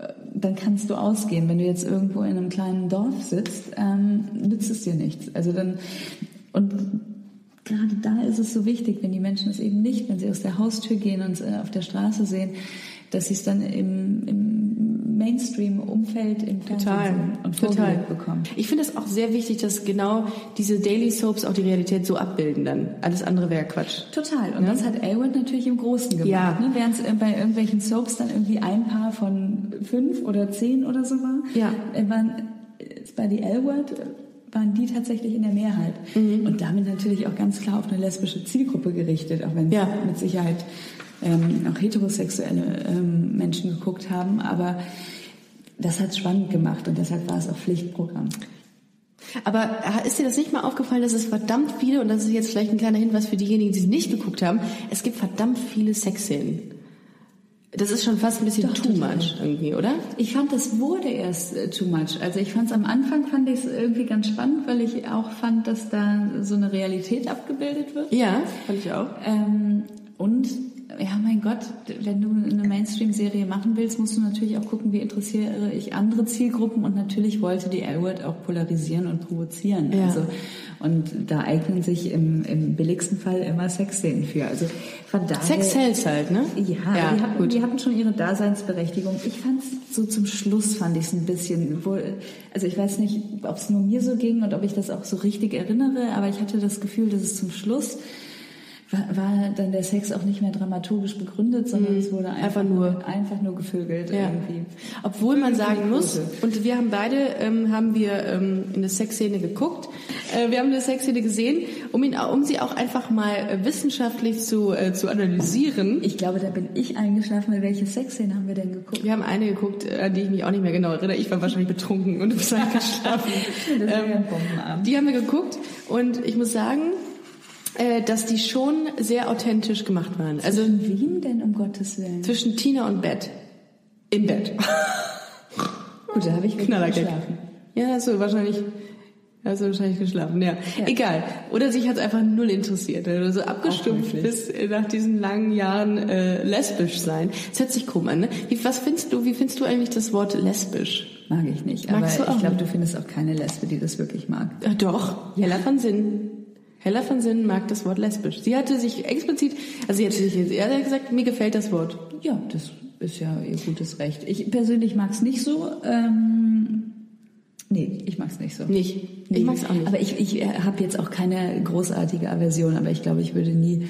äh, dann kannst du ausgehen. Wenn du jetzt irgendwo in einem kleinen Dorf sitzt, ähm, nützt es dir nichts. Also dann und gerade da ist es so wichtig, wenn die Menschen es eben nicht, wenn sie aus der Haustür gehen und äh, auf der Straße sehen, dass sie es dann im, im Mainstream-Umfeld im Fernsehen und total bekommen. Ich finde es auch sehr wichtig, dass genau diese Daily Soaps auch die Realität so abbilden dann. Alles andere wäre Quatsch. Total. Und ja? das hat Elwood natürlich im Großen gemacht. Ja. Ne? Während es äh, bei irgendwelchen Soaps dann irgendwie ein Paar von fünf oder zehn oder so war, ja. Äh, waren bei die Elwood waren die tatsächlich in der Mehrheit. Mhm. Und damit natürlich auch ganz klar auf eine lesbische Zielgruppe gerichtet, auch wenn ja. mit Sicherheit ähm, auch heterosexuelle ähm, Menschen geguckt haben. Aber das hat spannend gemacht und deshalb war es auch Pflichtprogramm. Aber ist dir das nicht mal aufgefallen, dass es verdammt viele, und das ist jetzt vielleicht ein kleiner Hinweis für diejenigen, die es nicht geguckt haben, es gibt verdammt viele Sexszenen. Das ist schon fast ein bisschen Doch, too much irgendwie, oder? Ich fand, das wurde erst äh, too much. Also ich fand es am Anfang fand ich es irgendwie ganz spannend, weil ich auch fand, dass da so eine Realität abgebildet wird. Ja, fand ich auch. Ähm, und ja, mein Gott, wenn du eine Mainstream-Serie machen willst, musst du natürlich auch gucken, wie interessiere ich andere Zielgruppen und natürlich wollte die L-Word auch polarisieren und provozieren. Ja. Also und da eignen sich im, im billigsten Fall immer Sexszenen für. Also von daher, Sex sells halt, ne? Ja, ja die, hatten, die hatten schon ihre Daseinsberechtigung. Ich fand es so zum Schluss fand ich es ein bisschen, wohl, also ich weiß nicht, ob es nur mir so ging und ob ich das auch so richtig erinnere, aber ich hatte das Gefühl, dass es zum Schluss war, war dann der Sex auch nicht mehr dramaturgisch begründet, sondern mhm. es wurde einfach, einfach, nur einfach nur gevögelt ja. irgendwie. Obwohl man sagen muss, und wir haben beide ähm, haben wir ähm, eine Sexszene geguckt, äh, wir haben eine Sexszene gesehen, um ihn, um sie auch einfach mal äh, wissenschaftlich zu äh, zu analysieren. Ich glaube, da bin ich eingeschlafen. Weil welche Sexszene haben wir denn geguckt? Wir haben eine geguckt, an die ich mich auch nicht mehr genau erinnere. Ich war wahrscheinlich betrunken und du bist eingeschlafen. das ähm, ja ein Bombenabend. Die haben wir geguckt und ich muss sagen, äh, dass die schon sehr authentisch gemacht waren. Also zwischen wem denn um Gottes Willen? Zwischen Tina und Bett. Im Bett. Gut, da habe ich Knaller geschlafen. Ja, hast du wahrscheinlich Hast du wahrscheinlich geschlafen, ja. ja. Egal. Oder sich hat einfach null interessiert. Oder so also abgestumpft bis nach diesen langen Jahren äh, lesbisch sein. Das hört sich krumm an, ne? Wie, was findest du, wie findest du eigentlich das Wort lesbisch? Mag ich nicht. Magst aber ich glaube, du findest auch keine Lesbe, die das wirklich mag. Ja, doch. Jella von Sinn. Hella von Sinnen mag das Wort lesbisch. Sie hatte sich explizit, also sie hatte sich eher gesagt, mir gefällt das Wort. Ja, das ist ja ihr gutes Recht. Ich persönlich mag es nicht so. Ähm, nee, ich mag es nicht so. Nicht? Nee. Ich mag es auch nicht. Aber ich, ich habe jetzt auch keine großartige Aversion, aber ich glaube, ich würde nie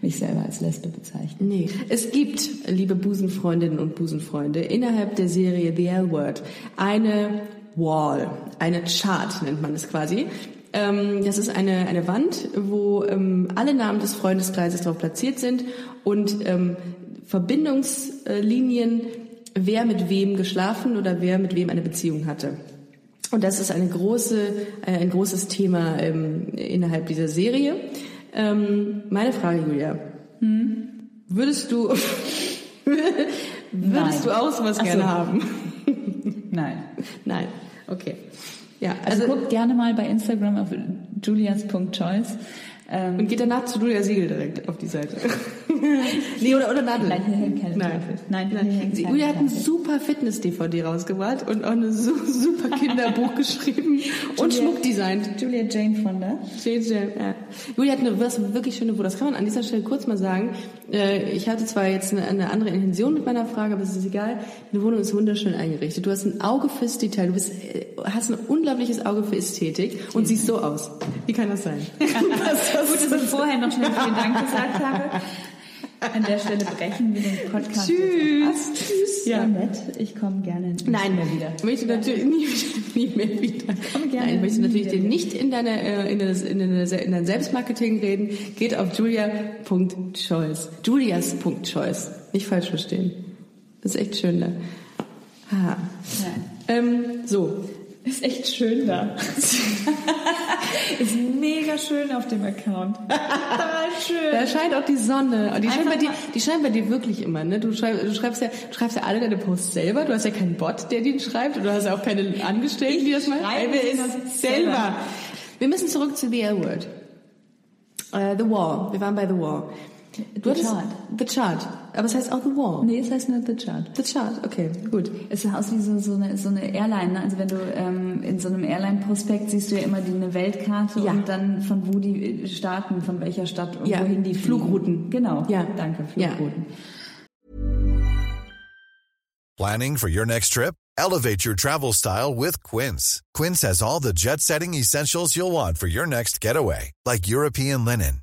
mich selber als Lesbe bezeichnen. Nee. Es gibt, liebe Busenfreundinnen und Busenfreunde, innerhalb der Serie The L-Word eine Wall, eine Chart nennt man es quasi, das ist eine, eine Wand, wo ähm, alle Namen des Freundeskreises darauf platziert sind und ähm, Verbindungslinien wer mit wem geschlafen oder wer mit wem eine Beziehung hatte. Und das ist eine große, äh, ein großes Thema ähm, innerhalb dieser Serie. Ähm, meine Frage, Julia. Hm? Würdest du, würdest Nein. du auch sowas gerne so. haben? Nein. Nein. Okay. Ja, Also, also, guckt gerne mal bei Instagram auf julias.choice. Ähm, und geht danach zu Julia Siegel direkt auf die Seite. nee, oder, oder Nadel. Nein, hier hängt keine Nein. Nein, hier Nein. hängt Sie- Julia hat ein super Fitness-DVD rausgebracht und auch ein su super Kinderbuch geschrieben und Julia- Schmuck designt. Julia Jane Fonda. JJ, ja. Julia hat eine was wirklich schöne Buch. Das kann man an dieser Stelle kurz mal sagen. Äh, Ich hatte zwar jetzt eine, eine andere Intention mit meiner Frage, aber es ist egal. Deine Wohnung ist wunderschön eingerichtet. Du hast ein Auge fürs Detail. Du bist, äh, hast ein unglaubliches Auge für Ästhetik und siehst so aus. Wie kann das sein? Gut, dass ich vorher noch schnell vielen Dank gesagt habe. An der Stelle brechen wir den Podcast Tschüss. Tschüss. Ja. War nett. Ich komme gerne nicht Nein, mehr wieder. Ich möchte natürlich nie, nie mehr wieder. Komme gerne Nein, ich möchte natürlich wieder nicht in deine äh, in, das, in, deine, in dein Selbstmarketing reden. Geht auf julia.choice. Julias.choice. Nicht falsch verstehen. Das ist echt schön da. Nein. Ähm, so. Ist echt schön da. ist mega schön auf dem Account. Total schön. Da scheint auch die Sonne. Und die scheint, bei dir, die scheint bei dir wirklich immer, ne? Du schreibst, du schreibst ja, du schreibst ja alle deine Posts selber. Du hast ja keinen Bot, der den schreibt. Und du hast ja auch keine Angestellten, die das machen. schreibe ist selber. selber. Wir müssen zurück zu The L-Word. Äh, the Wall. Wir waren bei The Wall. Du The Chart. The Chart. Aber es heißt auch The Wall. Nee, es heißt nur The Chart. The Chart. Okay, gut. Es sieht aus wie so, so, eine, so eine Airline. Ne? Also wenn du ähm, in so einem Airline-Prospekt siehst du ja immer die, eine Weltkarte Ja. und dann von wo die äh, starten, von welcher Stadt und Ja, wohin die fliegen. Flugrouten. Genau. Ja. Danke. Flugrouten. Planning for your next trip? Elevate your travel style with Quince. Quince has all the jet setting essentials you'll want for your next getaway, like European linen,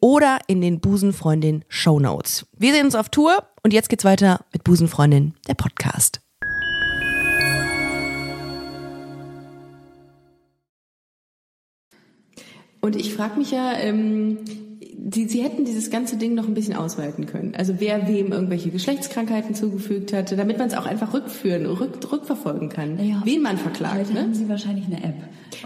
oder in den Busenfreundin Show Notes. Wir sehen uns auf Tour und jetzt geht's weiter mit Busenfreundin, der Podcast. Und ich frage mich ja, ähm, sie, sie hätten dieses ganze Ding noch ein bisschen ausweiten können. Also wer wem irgendwelche Geschlechtskrankheiten zugefügt hatte, damit man es auch einfach rückführen, rück, rückverfolgen kann, Ja. wen man verklagt. Heute Ne? haben Sie wahrscheinlich eine App.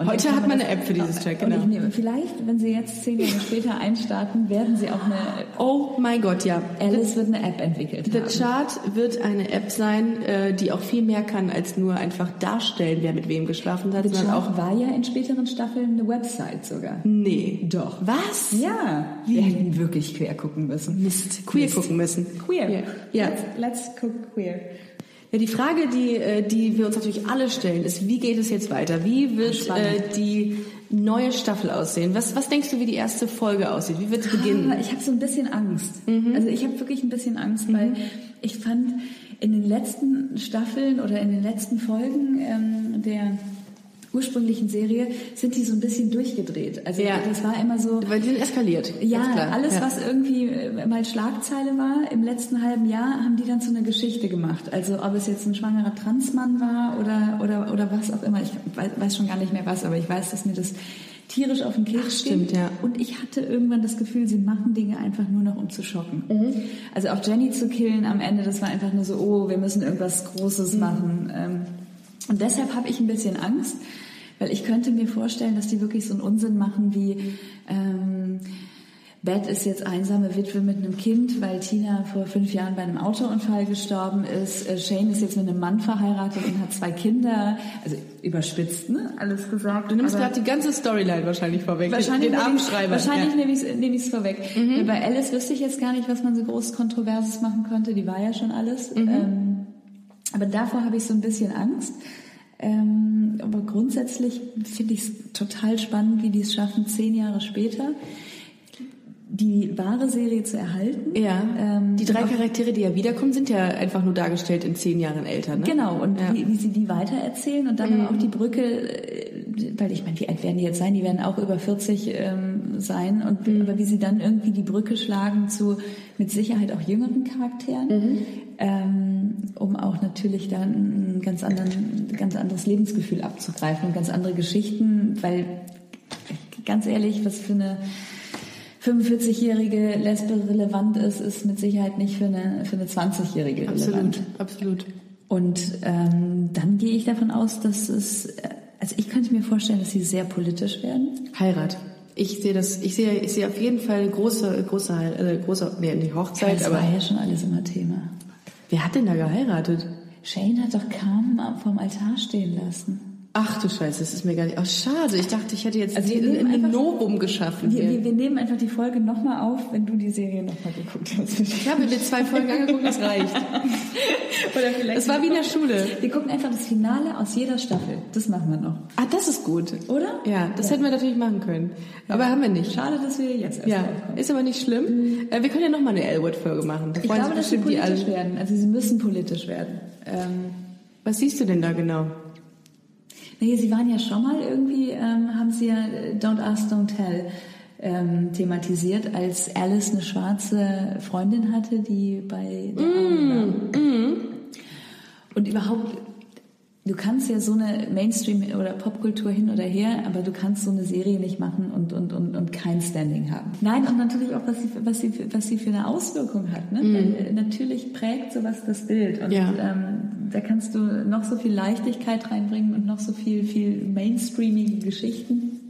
Und Heute hat man eine App für dieses Und genau. nehme, vielleicht, wenn Sie jetzt zehn Jahre später einstarten, werden Sie auch eine, Oh mein Gott, ja. Alice wird eine App entwickelt The haben. Chart wird eine App sein, äh, die auch viel mehr kann, als nur einfach darstellen, wer mit wem geschlafen hat, The Chart auch... war ja in späteren Staffeln eine Website sogar. Nee. Doch. Was? Ja, wir hätten wirklich quer gucken müssen. Mist. Queer Mist. gucken müssen. Queer. Ja. ja. Let's, let's cook queer. Ja, die Frage, die, äh, die wir uns natürlich alle stellen, ist, wie geht es jetzt weiter? Wie wird äh, die neue Staffel aussehen? Was, was denkst du, wie die erste Folge aussieht? Wie wird es beginnen? Ah, ich habe so ein bisschen Angst. Mhm. Also ich habe wirklich ein bisschen Angst, weil ich fand in den letzten Staffeln oder in den letzten Folgen ähm, der ursprünglichen Serie sind die so ein bisschen durchgedreht. Also Ja. das war immer so. Weil die sind eskaliert. Ja, alles, ja. was irgendwie äh, mal Schlagzeile war, im letzten halben Jahr haben die dann zu einer Geschichte gemacht. Also ob es jetzt ein schwangerer Transmann war oder, oder, oder was auch immer. Ich weiß, weiß schon gar nicht mehr was, aber ich weiß, dass mir das tierisch auf den Keks stimmt, ja. Und ich hatte irgendwann das Gefühl, sie machen Dinge einfach nur noch, um zu schocken. Mhm. Also auch Jenny zu killen am Ende, das war einfach nur so, oh, wir müssen irgendwas Mhm. Großes machen. Ähm, Und deshalb habe ich ein bisschen Angst, weil ich könnte mir vorstellen, dass die wirklich so einen Unsinn machen wie, ähm, Beth ist jetzt einsame Witwe mit einem Kind, weil Tina vor fünf Jahren bei einem Autounfall gestorben ist. Äh, Shane ist jetzt mit einem Mann verheiratet und hat zwei Kinder. Also überspitzt, ne? Alles gesagt. Du nimmst gerade die ganze Storyline wahrscheinlich vorweg. Wahrscheinlich den Abendschreiber. Wahrscheinlich ja. nehme ich es vorweg. Bei Alice wüsste ich jetzt gar nicht, was man so groß Kontroverses machen könnte. Die war ja schon alles. Ähm, aber davor habe ich so ein bisschen Angst. Ähm, aber grundsätzlich finde ich es total spannend, wie die es schaffen, zehn Jahre später die wahre Serie zu erhalten. Ja, Ähm, die drei Charaktere, die ja wiederkommen, sind ja einfach nur dargestellt in zehn Jahren älter. Ne? Genau, und Ja. wie, wie sie die weitererzählen und dann aber auch die Brücke, äh, weil ich meine, wie alt werden die jetzt sein? Die werden auch über 40 ähm, sein, und aber wie sie dann irgendwie die Brücke schlagen zu mit Sicherheit auch jüngeren Charakteren, ähm, um auch natürlich dann ein ganz, anderen, ganz anderes Lebensgefühl abzugreifen und ganz andere Geschichten, weil ganz ehrlich, was für eine 45-jährige Lesbe relevant ist, ist mit Sicherheit nicht für eine, für eine 20-jährige relevant. Absolut, absolut. Und ähm, dann gehe ich davon aus, dass es, also ich könnte mir vorstellen, dass sie sehr politisch werden. Heirat. Ich sehe das, ich sehe, ich sehe auf jeden Fall eine große, große, äh, große, nee, nicht Hochzeit, das aber war ja schon alles immer Thema. wer hat denn da geheiratet? Shane hat doch Carmen vom Altar stehen lassen. Ach du Scheiße, das ist mir gar nicht. Oh, schade. Ich dachte, ich hätte jetzt Also ein einfach- Novum geschaffen. Wir, wir, wir nehmen einfach die Folge nochmal auf, wenn du die Serie nochmal geguckt hast. Ich habe mir zwei Folgen angeguckt, das reicht. Oder vielleicht Das war wie in der Schule. Wir gucken einfach das Finale aus jeder Staffel. Das machen wir noch. Ah, das ist gut. Oder? Ja, das hätten wir natürlich machen können. Aber haben wir nicht. Schade, dass wir jetzt erst Ja, ist aber nicht schlimm. Äh, wir können ja nochmal eine Elwood-Folge machen. Da Ich glaube, dass sie politisch werden. Also sie müssen politisch werden. Ähm, Was siehst du denn da genau? Nee, sie waren ja schon mal irgendwie, ähm, haben sie ja äh, Don't Ask, Don't Tell ähm, thematisiert, als Alice eine schwarze Freundin hatte, die bei der Army war. Und überhaupt, du kannst ja so eine Mainstream- oder Popkultur hin oder her, aber du kannst so eine Serie nicht machen und, und, und, und kein Standing haben. Nein, und natürlich auch, was sie, was sie, was sie für eine Auswirkung hat. Ne? Weil, äh, natürlich prägt sowas das Bild. Und Ja. ähm, da kannst du noch so viel Leichtigkeit reinbringen und noch so viel, viel mainstreamige Geschichten.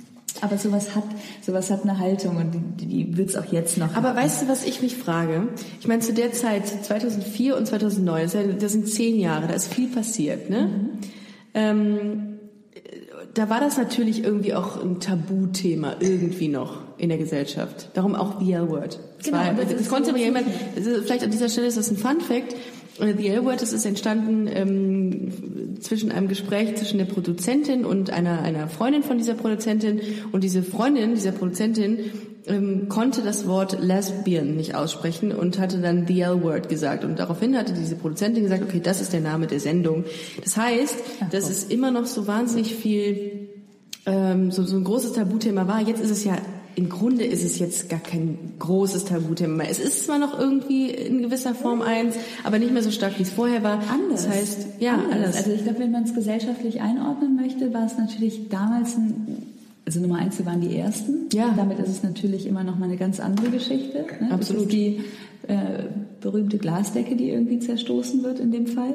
Aber sowas hat, sowas hat eine Haltung und die, die wird es auch jetzt noch Aber haben. weißt du, was ich mich frage? Ich meine, zu der Zeit, 2004 und 2009, das, sind zehn Jahre, da ist viel passiert, ne? Ähm, da war das natürlich irgendwie auch ein Tabuthema irgendwie noch in der Gesellschaft. Darum auch The L-Word. Genau, war- das das konnte aber jemand, vielleicht an dieser Stelle ist das ein Fun Fact. Äh, The L-Word, das ist entstanden ähm, zwischen einem Gespräch zwischen der Produzentin und einer, einer Freundin von dieser Produzentin. Und diese Freundin, dieser Produzentin, ähm, konnte das Wort Lesbian nicht aussprechen und hatte dann The L-Word gesagt. Und daraufhin hatte diese Produzentin gesagt, okay, das ist der Name der Sendung. Das heißt, dass es immer noch so wahnsinnig viel ähm, so, so ein großes Tabuthema war. Jetzt ist es ja, im Grunde ist es jetzt gar kein großes Tabuthema mehr. Es ist zwar noch irgendwie in gewisser Form eins, aber nicht mehr so stark, wie es vorher war. Anders. Das heißt, ja, anders. Also ich glaube, wenn man es gesellschaftlich einordnen möchte, war es natürlich damals ein, also Nummer eins, wir waren die Ersten. Ja. Damit ist es natürlich immer noch mal eine ganz andere Geschichte. Ne? Absolut. Das ist die äh, berühmte Glasdecke, die irgendwie zerstoßen wird in dem Fall.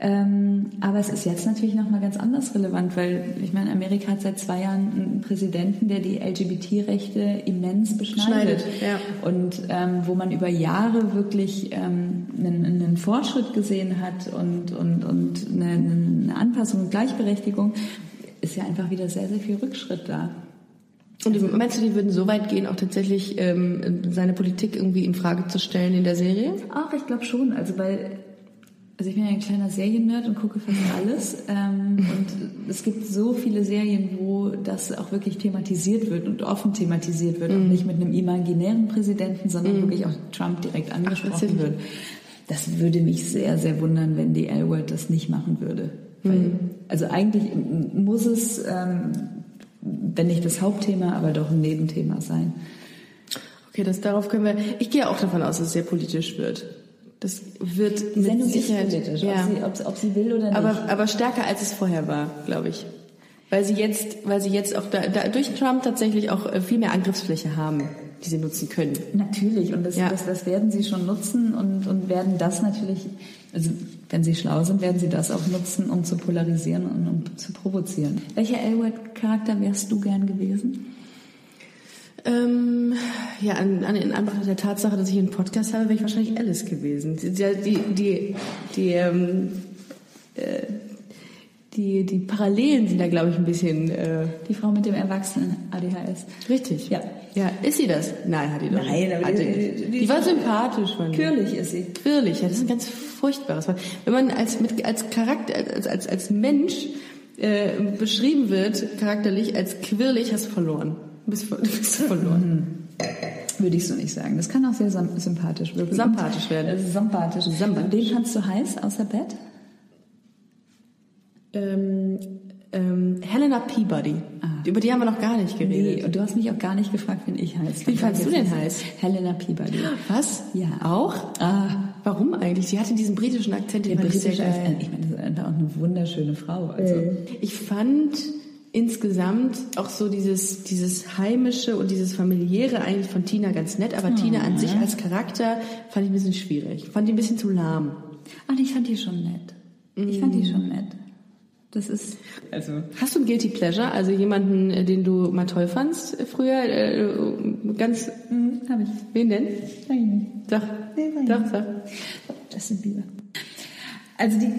Ähm, aber es ist jetzt natürlich noch mal ganz anders relevant, weil ich meine, Amerika hat seit zwei Jahren einen Präsidenten, der die LGBT-Rechte immens beschneidet. Schneidet, ja. Und ähm, wo man über Jahre wirklich ähm, einen, einen Fortschritt gesehen hat und, und, und eine, eine Anpassung und Gleichberechtigung, ist ja einfach wieder sehr, sehr viel Rückschritt da. Und die, meinst du, die würden so weit gehen, auch tatsächlich ähm, seine Politik irgendwie in Frage zu stellen in der Serie? Ach, ich glaube schon. Also weil, also ich bin ja ein kleiner Seriennerd und gucke fast alles. Ähm, und es gibt so viele Serien, wo das auch wirklich thematisiert wird und offen thematisiert wird. Und nicht mit einem imaginären Präsidenten, sondern wirklich auch Trump direkt angesprochen tatsächlich. wird. Das würde mich sehr, sehr wundern, wenn die L-Word das nicht machen würde. Weil, Also eigentlich muss es, ähm, wenn nicht das Hauptthema, aber doch ein Nebenthema sein. Okay, das darauf können wir. Ich gehe auch davon aus, dass es sehr politisch wird. Das wird Die Sendung mit Sicherheit. ist politisch, Ja. ob, sie, ob, ob sie will oder nicht. Aber, aber stärker als es vorher war, glaube ich. Weil sie jetzt, weil sie jetzt auch da, da, durch Trump tatsächlich auch äh, viel mehr Angriffsfläche haben, die sie nutzen können. Natürlich, und das, Ja. das, das werden sie schon nutzen und, und werden das natürlich, also wenn sie schlau sind, werden sie das auch nutzen, um zu polarisieren und um zu provozieren. Welcher Elwood-Charakter wärst du gern gewesen? Ähm, ja, an, an, in Anbetracht der Tatsache, dass ich einen Podcast habe, wäre ich wahrscheinlich Alice gewesen. Die, die, die, die, ähm, äh, die, die Parallelen sind da, glaube ich, ein bisschen äh, Die Frau mit dem Erwachsenen ADHS. richtig. Ja. Ja, ist sie das? Nein, hat die doch Nein, nicht. aber die- die, die- die, war sympathisch von mir. Quirlig ist sie. Quirlig, ja, das ist ein ganz furchtbares Wort. Wenn man als, mit, als Charakter, als, als, als Mensch äh, beschrieben wird, charakterlich als quirlig, hast du verloren. Du bist, du bist verloren. Würde ich so nicht sagen. Das kann auch sehr sympathisch wirken. Sympathisch werden. Äh, Sympathisch. Sympathisch. Den fandst du heiß außer Bett? Ähm, ähm, Helena Peabody. Über die haben wir noch gar nicht Nee, geredet. und du hast mich auch gar nicht gefragt, wen ich heiß. Wen fandst du denn heiß? Helena Peabody. Was? Ja. Auch? Ah, Warum eigentlich? Sie hatte diesen britischen Akzent, den der fand ich sehr britische geil. Akzent. Ich meine, das ist einfach auch eine wunderschöne Frau. Also, Ich fand insgesamt auch so dieses, dieses heimische und dieses familiäre eigentlich von Tina ganz nett, aber Tina an sich als Charakter fand ich ein bisschen schwierig. Fand die ein bisschen zu lahm. Ach, ich fand die schon nett. Ich fand die schon nett. Das ist, also, Hast du ein Guilty Pleasure, also jemanden, äh, den du mal toll fandst früher? Äh, ganz, mhm, habe ich. wen denn? Sag ich nicht. Sag. Nee, ich Doch, nicht. sag. Justin Bieber. Also die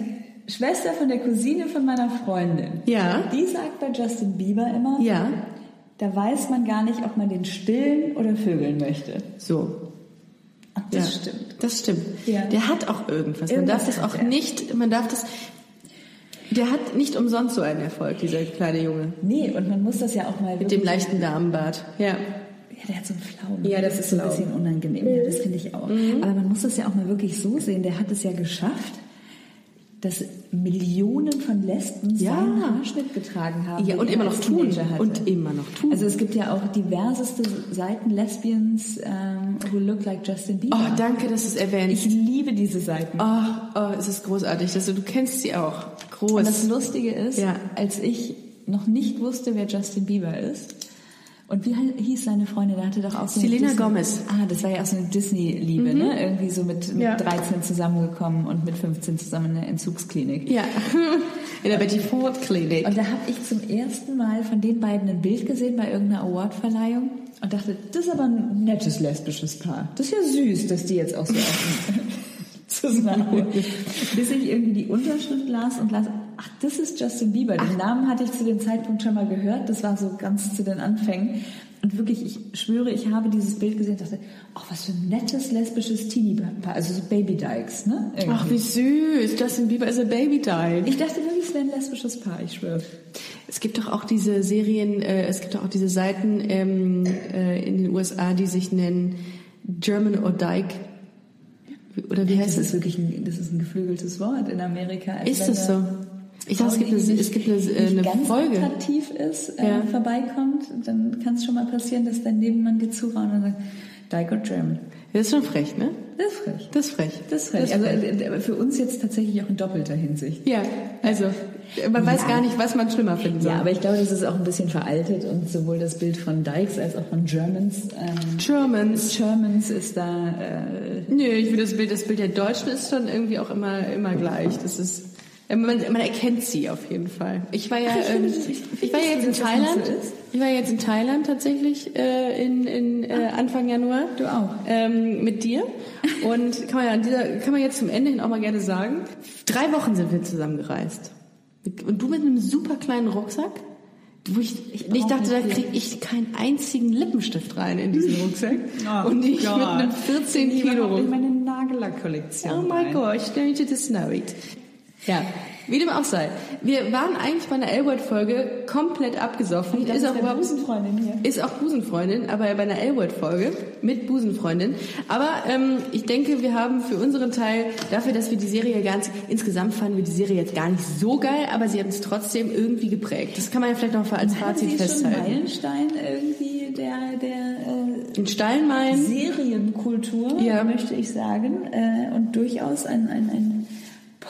Schwester von der Cousine von meiner Freundin. Ja. Die sagt bei Justin Bieber immer, Ja. da weiß man gar nicht, ob man den stillen oder vögeln möchte. So. Und das ja. stimmt. Das stimmt. Ja. Der hat auch irgendwas. Man Irgendwas darf das auch er. nicht, man darf das, der hat nicht umsonst so einen Erfolg, dieser kleine Junge. Nee, und man muss das ja auch mal Mit dem leichten Damenbart. Ja. Ja, der hat so einen Pflaumen. Ja, das das ist so ein bisschen unangenehm. Ja, das finde ich auch. Aber man muss das ja auch mal wirklich so sehen. Der hat es ja geschafft, dass Millionen von Lesben Ja. seinen Haarschnitt getragen haben. Ja, und er immer noch tun. Hatte. Und immer noch tun. Also es gibt ja auch diverseste Seiten Lesbians ähm, who look like Justin Bieber. Oh, danke, dass du es erwähnst. Ich liebe diese Seiten. Oh, oh, es ist großartig. dass du, du kennst sie auch. Groß. Und das Lustige ist, Ja. als ich noch nicht wusste, wer Justin Bieber ist, und wie hieß seine Freundin? Da hatte doch auch so Selena Gomez. Ah, das war ja auch so eine Disney-Liebe, ne? Irgendwie so mit, mit Ja. 13 zusammengekommen und mit 15 zusammen in der Entzugsklinik. ja. In der Betty Ford Klinik. Und da habe ich zum ersten Mal von den beiden ein Bild gesehen bei irgendeiner Awardverleihung und dachte, das ist aber ein nettes lesbisches Paar. Das ist ja süß, dass die jetzt auch so offen zusammen. Bis ich irgendwie die Unterschrift las und las, das ist Justin Bieber. Den Namen hatte ich zu dem Zeitpunkt schon mal gehört. Das war so ganz zu den Anfängen. Und wirklich, ich schwöre, ich habe dieses Bild gesehen und dachte, ach, was für ein nettes lesbisches Teenie-Paar. Also so Baby Dykes, ne? Irgendwie. Ach, wie süß. Justin Bieber ist a Baby Dyke. ich dachte wirklich, es wäre ein lesbisches Paar, ich schwöre. Es gibt doch auch diese Serien, äh, es gibt doch auch diese Seiten ähm, äh, in den USA, die sich nennen German or Dyke. Oder wie heißt Das ist wirklich ein, das ist ein geflügeltes Wort in Amerika. Ist das so? Ich dachte, es gibt eine, die es gibt eine, eine ganz Folge. attraktiv ist, äh, Ja. vorbeikommt, dann kann es schon mal passieren, dass dein Nebenmann dir zuraunt und sagt, Dyke or German. Das ist schon frech, ne? Das ist frech. Das ist frech. Das ist frech. Also äh, für uns jetzt tatsächlich auch in doppelter Hinsicht. Ja, also man weiß gar nicht, was man schlimmer finden soll. Ja, aber ich glaube, das ist auch ein bisschen veraltet und sowohl das Bild von Dykes als auch von Germans. Ähm, Germans. Germans ist da. Äh, Nö, ich finde das Bild, das Bild der Deutschen ist schon irgendwie auch immer, immer gleich. Das ist, man, man erkennt sie auf jeden Fall. Ich war ja, ich ähm, ich- ich war ja jetzt in Thailand. Ich war jetzt in Thailand tatsächlich äh, in, in äh, Anfang Januar. Du auch. Ähm, mit dir. Und kann man ja an dieser, kann man jetzt zum Ende hin auch mal gerne sagen. Drei Wochen sind wir zusammen gereist. Und du mit einem super kleinen Rucksack. Wo ich, ich, ich dachte, da kriege ich keinen einzigen Lippenstift rein in diesen Rucksack. Oh und ich Gott. mit einem 14 Ich Kilo Rucksack. meine Nagellack-Kollektion. Oh my rein. gosh, don't you just know it. Ja, wie dem auch sei. Wir waren eigentlich bei einer L-Word-Folge komplett abgesoffen. Das ist auch überhaupt Busenfreundin hier. ist auch Busenfreundin, aber bei einer L-Word-Folge mit Busenfreundin. Aber ähm, ich denke, wir haben für unseren Teil, dafür, dass wir die Serie ganz, insgesamt fanden wir die Serie jetzt gar nicht so geil, aber sie hat uns trotzdem irgendwie geprägt. Das kann man ja vielleicht noch als Fazit Sie schon festhalten. Meilenstein irgendwie der, der In Steinmein, äh, Serienkultur, Ja. möchte ich sagen. Äh, und durchaus ein, ein, ein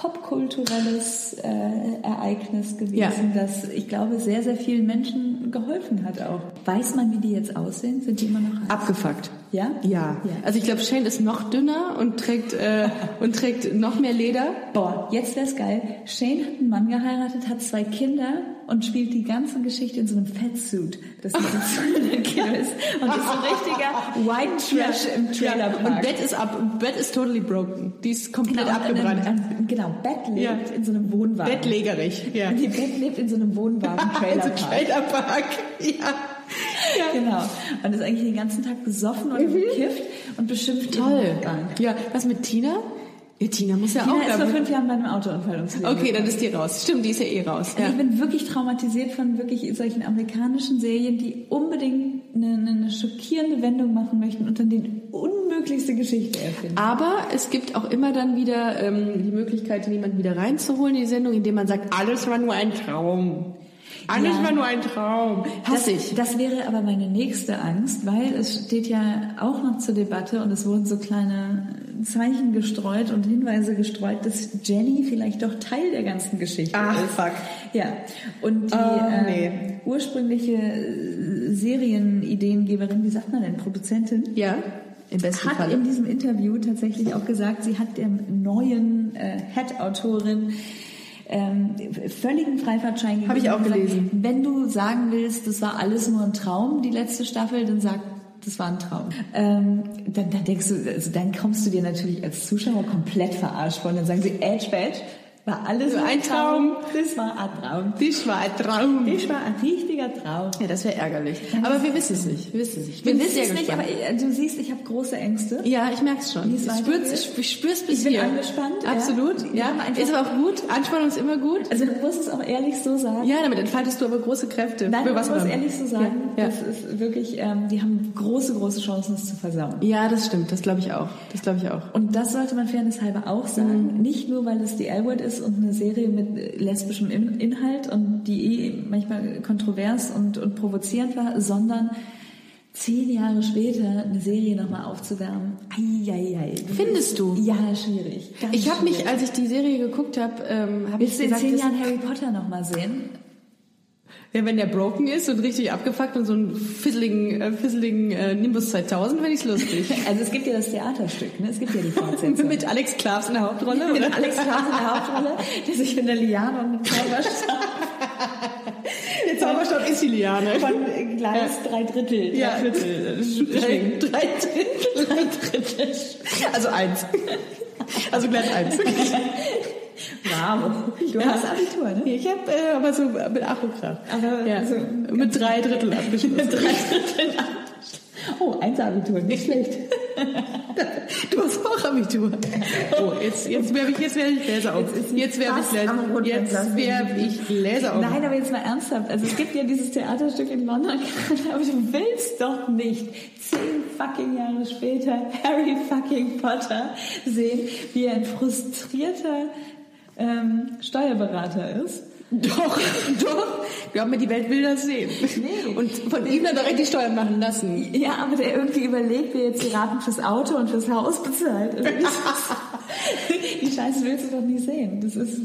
popkulturelles äh, Ereignis gewesen, Ja. das, ich glaube, sehr, sehr vielen Menschen geholfen hat auch. Weiß man, wie die jetzt aussehen? Sind die immer noch heiß? abgefuckt. Ja? Ja. Ja. Also ich glaube, Shane ist noch dünner und trägt äh, und trägt noch mehr Leder. Boah, jetzt wär's geil. Shane hat einen Mann geheiratet, hat zwei Kinder und spielt die ganze Geschichte in so einem Fettsuit, das dem Kilo ist. Und ist so ein richtiger White Trash im Trailerpark. Und Bett ist ab, Bett ist totally broken. Die ist komplett Genau, und abgebrannt. dann- dann- Genau, Bett lebt Ja. in so einem Wohnwagen. Bettlägerig. Ja. Die Bett lebt in so einem Also Wohnwagen-Trailerpark. Trailerpark. Ja. Genau. Und ist eigentlich den ganzen Tag besoffen und gekifft und beschimpft Mhm. Toll. Ja, was mit Tina? Ja, Tina muss ja Tina auch ist vor fünf Jahren bei einem Autounfall ums Leben Okay, dann ist die raus. Stimmt, die ist ja eh raus. Also Ja. ich bin wirklich traumatisiert von wirklich solchen amerikanischen Serien, die unbedingt eine, eine schockierende Wendung machen möchten und dann die unmöglichste Geschichte erfinden. Aber es gibt auch immer dann wieder ähm, die Möglichkeit, jemanden wieder reinzuholen in die Sendung, indem man sagt, alles war nur ein Traum. Alles Ja. war nur ein Traum. Hasse ich. Das wäre aber meine nächste Angst, weil es steht ja auch noch zur Debatte und es wurden so kleine Zeichen gestreut und Hinweise gestreut, dass Jenny vielleicht doch Teil der ganzen Geschichte Ach, ist. fuck. Ja, und die Oh, ähm, nee. ursprüngliche äh, Serienideengeberin, wie sagt man denn, Produzentin, Ja, im besten hat Fall. in diesem Interview tatsächlich auch gesagt, sie hat der neuen äh, Head-Autorin ähm, völligen Freifahrtschein gegeben. Hab ich auch gelesen. Wenn du sagen willst, das war alles nur ein Traum, die letzte Staffel, dann sag, das war ein Traum. Ähm, dann, dann denkst du, also dann kommst du dir natürlich als Zuschauer komplett verarscht vor. Und dann sagen sie, Edge Badge, war alles ein Traum. Das war ein Traum. Das war ein Traum. Das war ein richtiger Traum. Ja, das wäre ärgerlich. Aber wir wissen es nicht. Wir wissen es nicht. Ich Wir wissen es nicht, aber äh, du siehst, ich habe große Ängste. Ja, ich merke es schon. Ich spür's, ich, ich spür's bis Ich bin hier. angespannt, ja. Absolut. Ja, einfach- ist aber auch gut. Anspannung ist immer gut. Also du musst es auch ehrlich so sagen. Ja, damit entfaltest du aber große Kräfte. Nein, Für man was muss auch immer. ehrlich so sagen, Ja, ja. das ist wirklich, ähm, die haben große, große Chancen, es zu versauen. ja das stimmt. Das glaube ich auch. Das glaube ich auch. Und das sollte man fairness halber auch sagen. Mhm. Nicht nur, weil es die L-Word ist und eine Serie mit lesbischem In Inhalt und die eh manchmal kontrovers und, und provozierend war, sondern zehn Jahre später eine Serie nochmal aufzuwärmen. Eieiei. Findest du? Ja, schwierig. Ganz Ich habe mich, als ich die Serie geguckt habe, ähm, habe ich Willst du in gesagt, zehn Jahren Harry Potter nochmal sehen? Ja, wenn der broken ist und richtig abgefuckt und so einen fizzligen, äh, fizzligen äh, Nimbus 2000, finde ich's lustig. Also es gibt ja das Theaterstück, ne? Es gibt ja die Fortsetzung. Mit Alex Klavs in der Hauptrolle, Mit? Alex Klaas in der Hauptrolle, der sich in der Liane und dem Zauberstab Der Zauberstab ist die Liane. von Gleis drei Drittel. Ja. drei Viertel. Drei, drei Drittel. Drei Drittel. Also eins. Also gleich eins. Wow. Du Ja. hast Abitur, ne? Ich habe äh, aber so mit Ach und Krach. Aber ja, so mit drei Drittel abgeschlossen. drei Drittel. Oh, eins Abitur, nicht schlecht. Du hast auch Abitur. Oh, jetzt, jetzt werfe ich, jetzt ich Gläser auf. Jetzt werfe ich Gläser, jetzt werfe ich Gläser auf. Nein, aber jetzt mal ernsthaft. Also es gibt ja dieses Theaterstück in London, aber du willst doch nicht zehn fucking Jahre später Harry fucking Potter sehen, wie ein frustrierter ähm, Steuerberater ist. Doch, doch. Glaub mir, die Welt will das sehen. Nee. Und von ihm dann direkt die Steuern machen lassen. Ja, aber der irgendwie überlegt, wer jetzt die Raten fürs Auto und fürs Haus bezahlt. Also die Scheiße willst du doch nie sehen. Das ist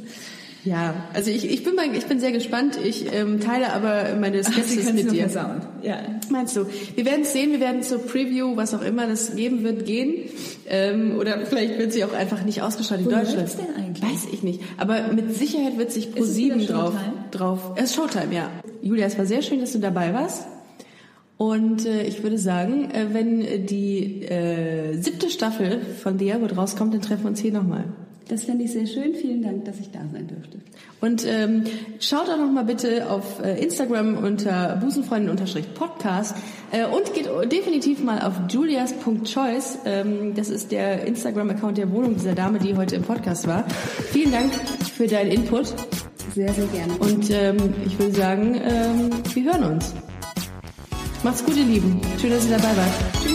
Ja, also ich, ich, bin mal, ich bin sehr gespannt. Ich ähm, teile aber meine Skepsis es mit dir. versauen. Ja. Meinst du? Wir werden es sehen, wir werden zur Preview, was auch immer das geben wird, gehen. Ähm, oder vielleicht wird sie auch einfach nicht ausgestrahlt in Deutschland. läuft's denn eigentlich? Weiß ich nicht. Aber mit Sicherheit wird sich Ist es wieder Pro7 drauf, drauf. Es ist Showtime, ja. Julia, es war sehr schön, dass du dabei warst. Und äh, ich würde sagen, äh, wenn die äh, siebte Staffel von The Airwood rauskommt, dann treffen wir uns hier nochmal. Das fände ich sehr schön. Vielen Dank, dass ich da sein durfte. Und ähm, schaut auch noch mal bitte auf äh, Instagram unter busenfreundin-podcast äh, und geht definitiv mal auf julias.choice. Ähm, das ist der Instagram-Account der Wohnung dieser Dame, die heute im Podcast war. Vielen Dank für deinen Input Sehr, sehr gerne. und ähm, ich würde sagen, ähm, wir hören uns. Macht's gut, ihr Lieben. Schön, dass ihr dabei wart. Tschüss.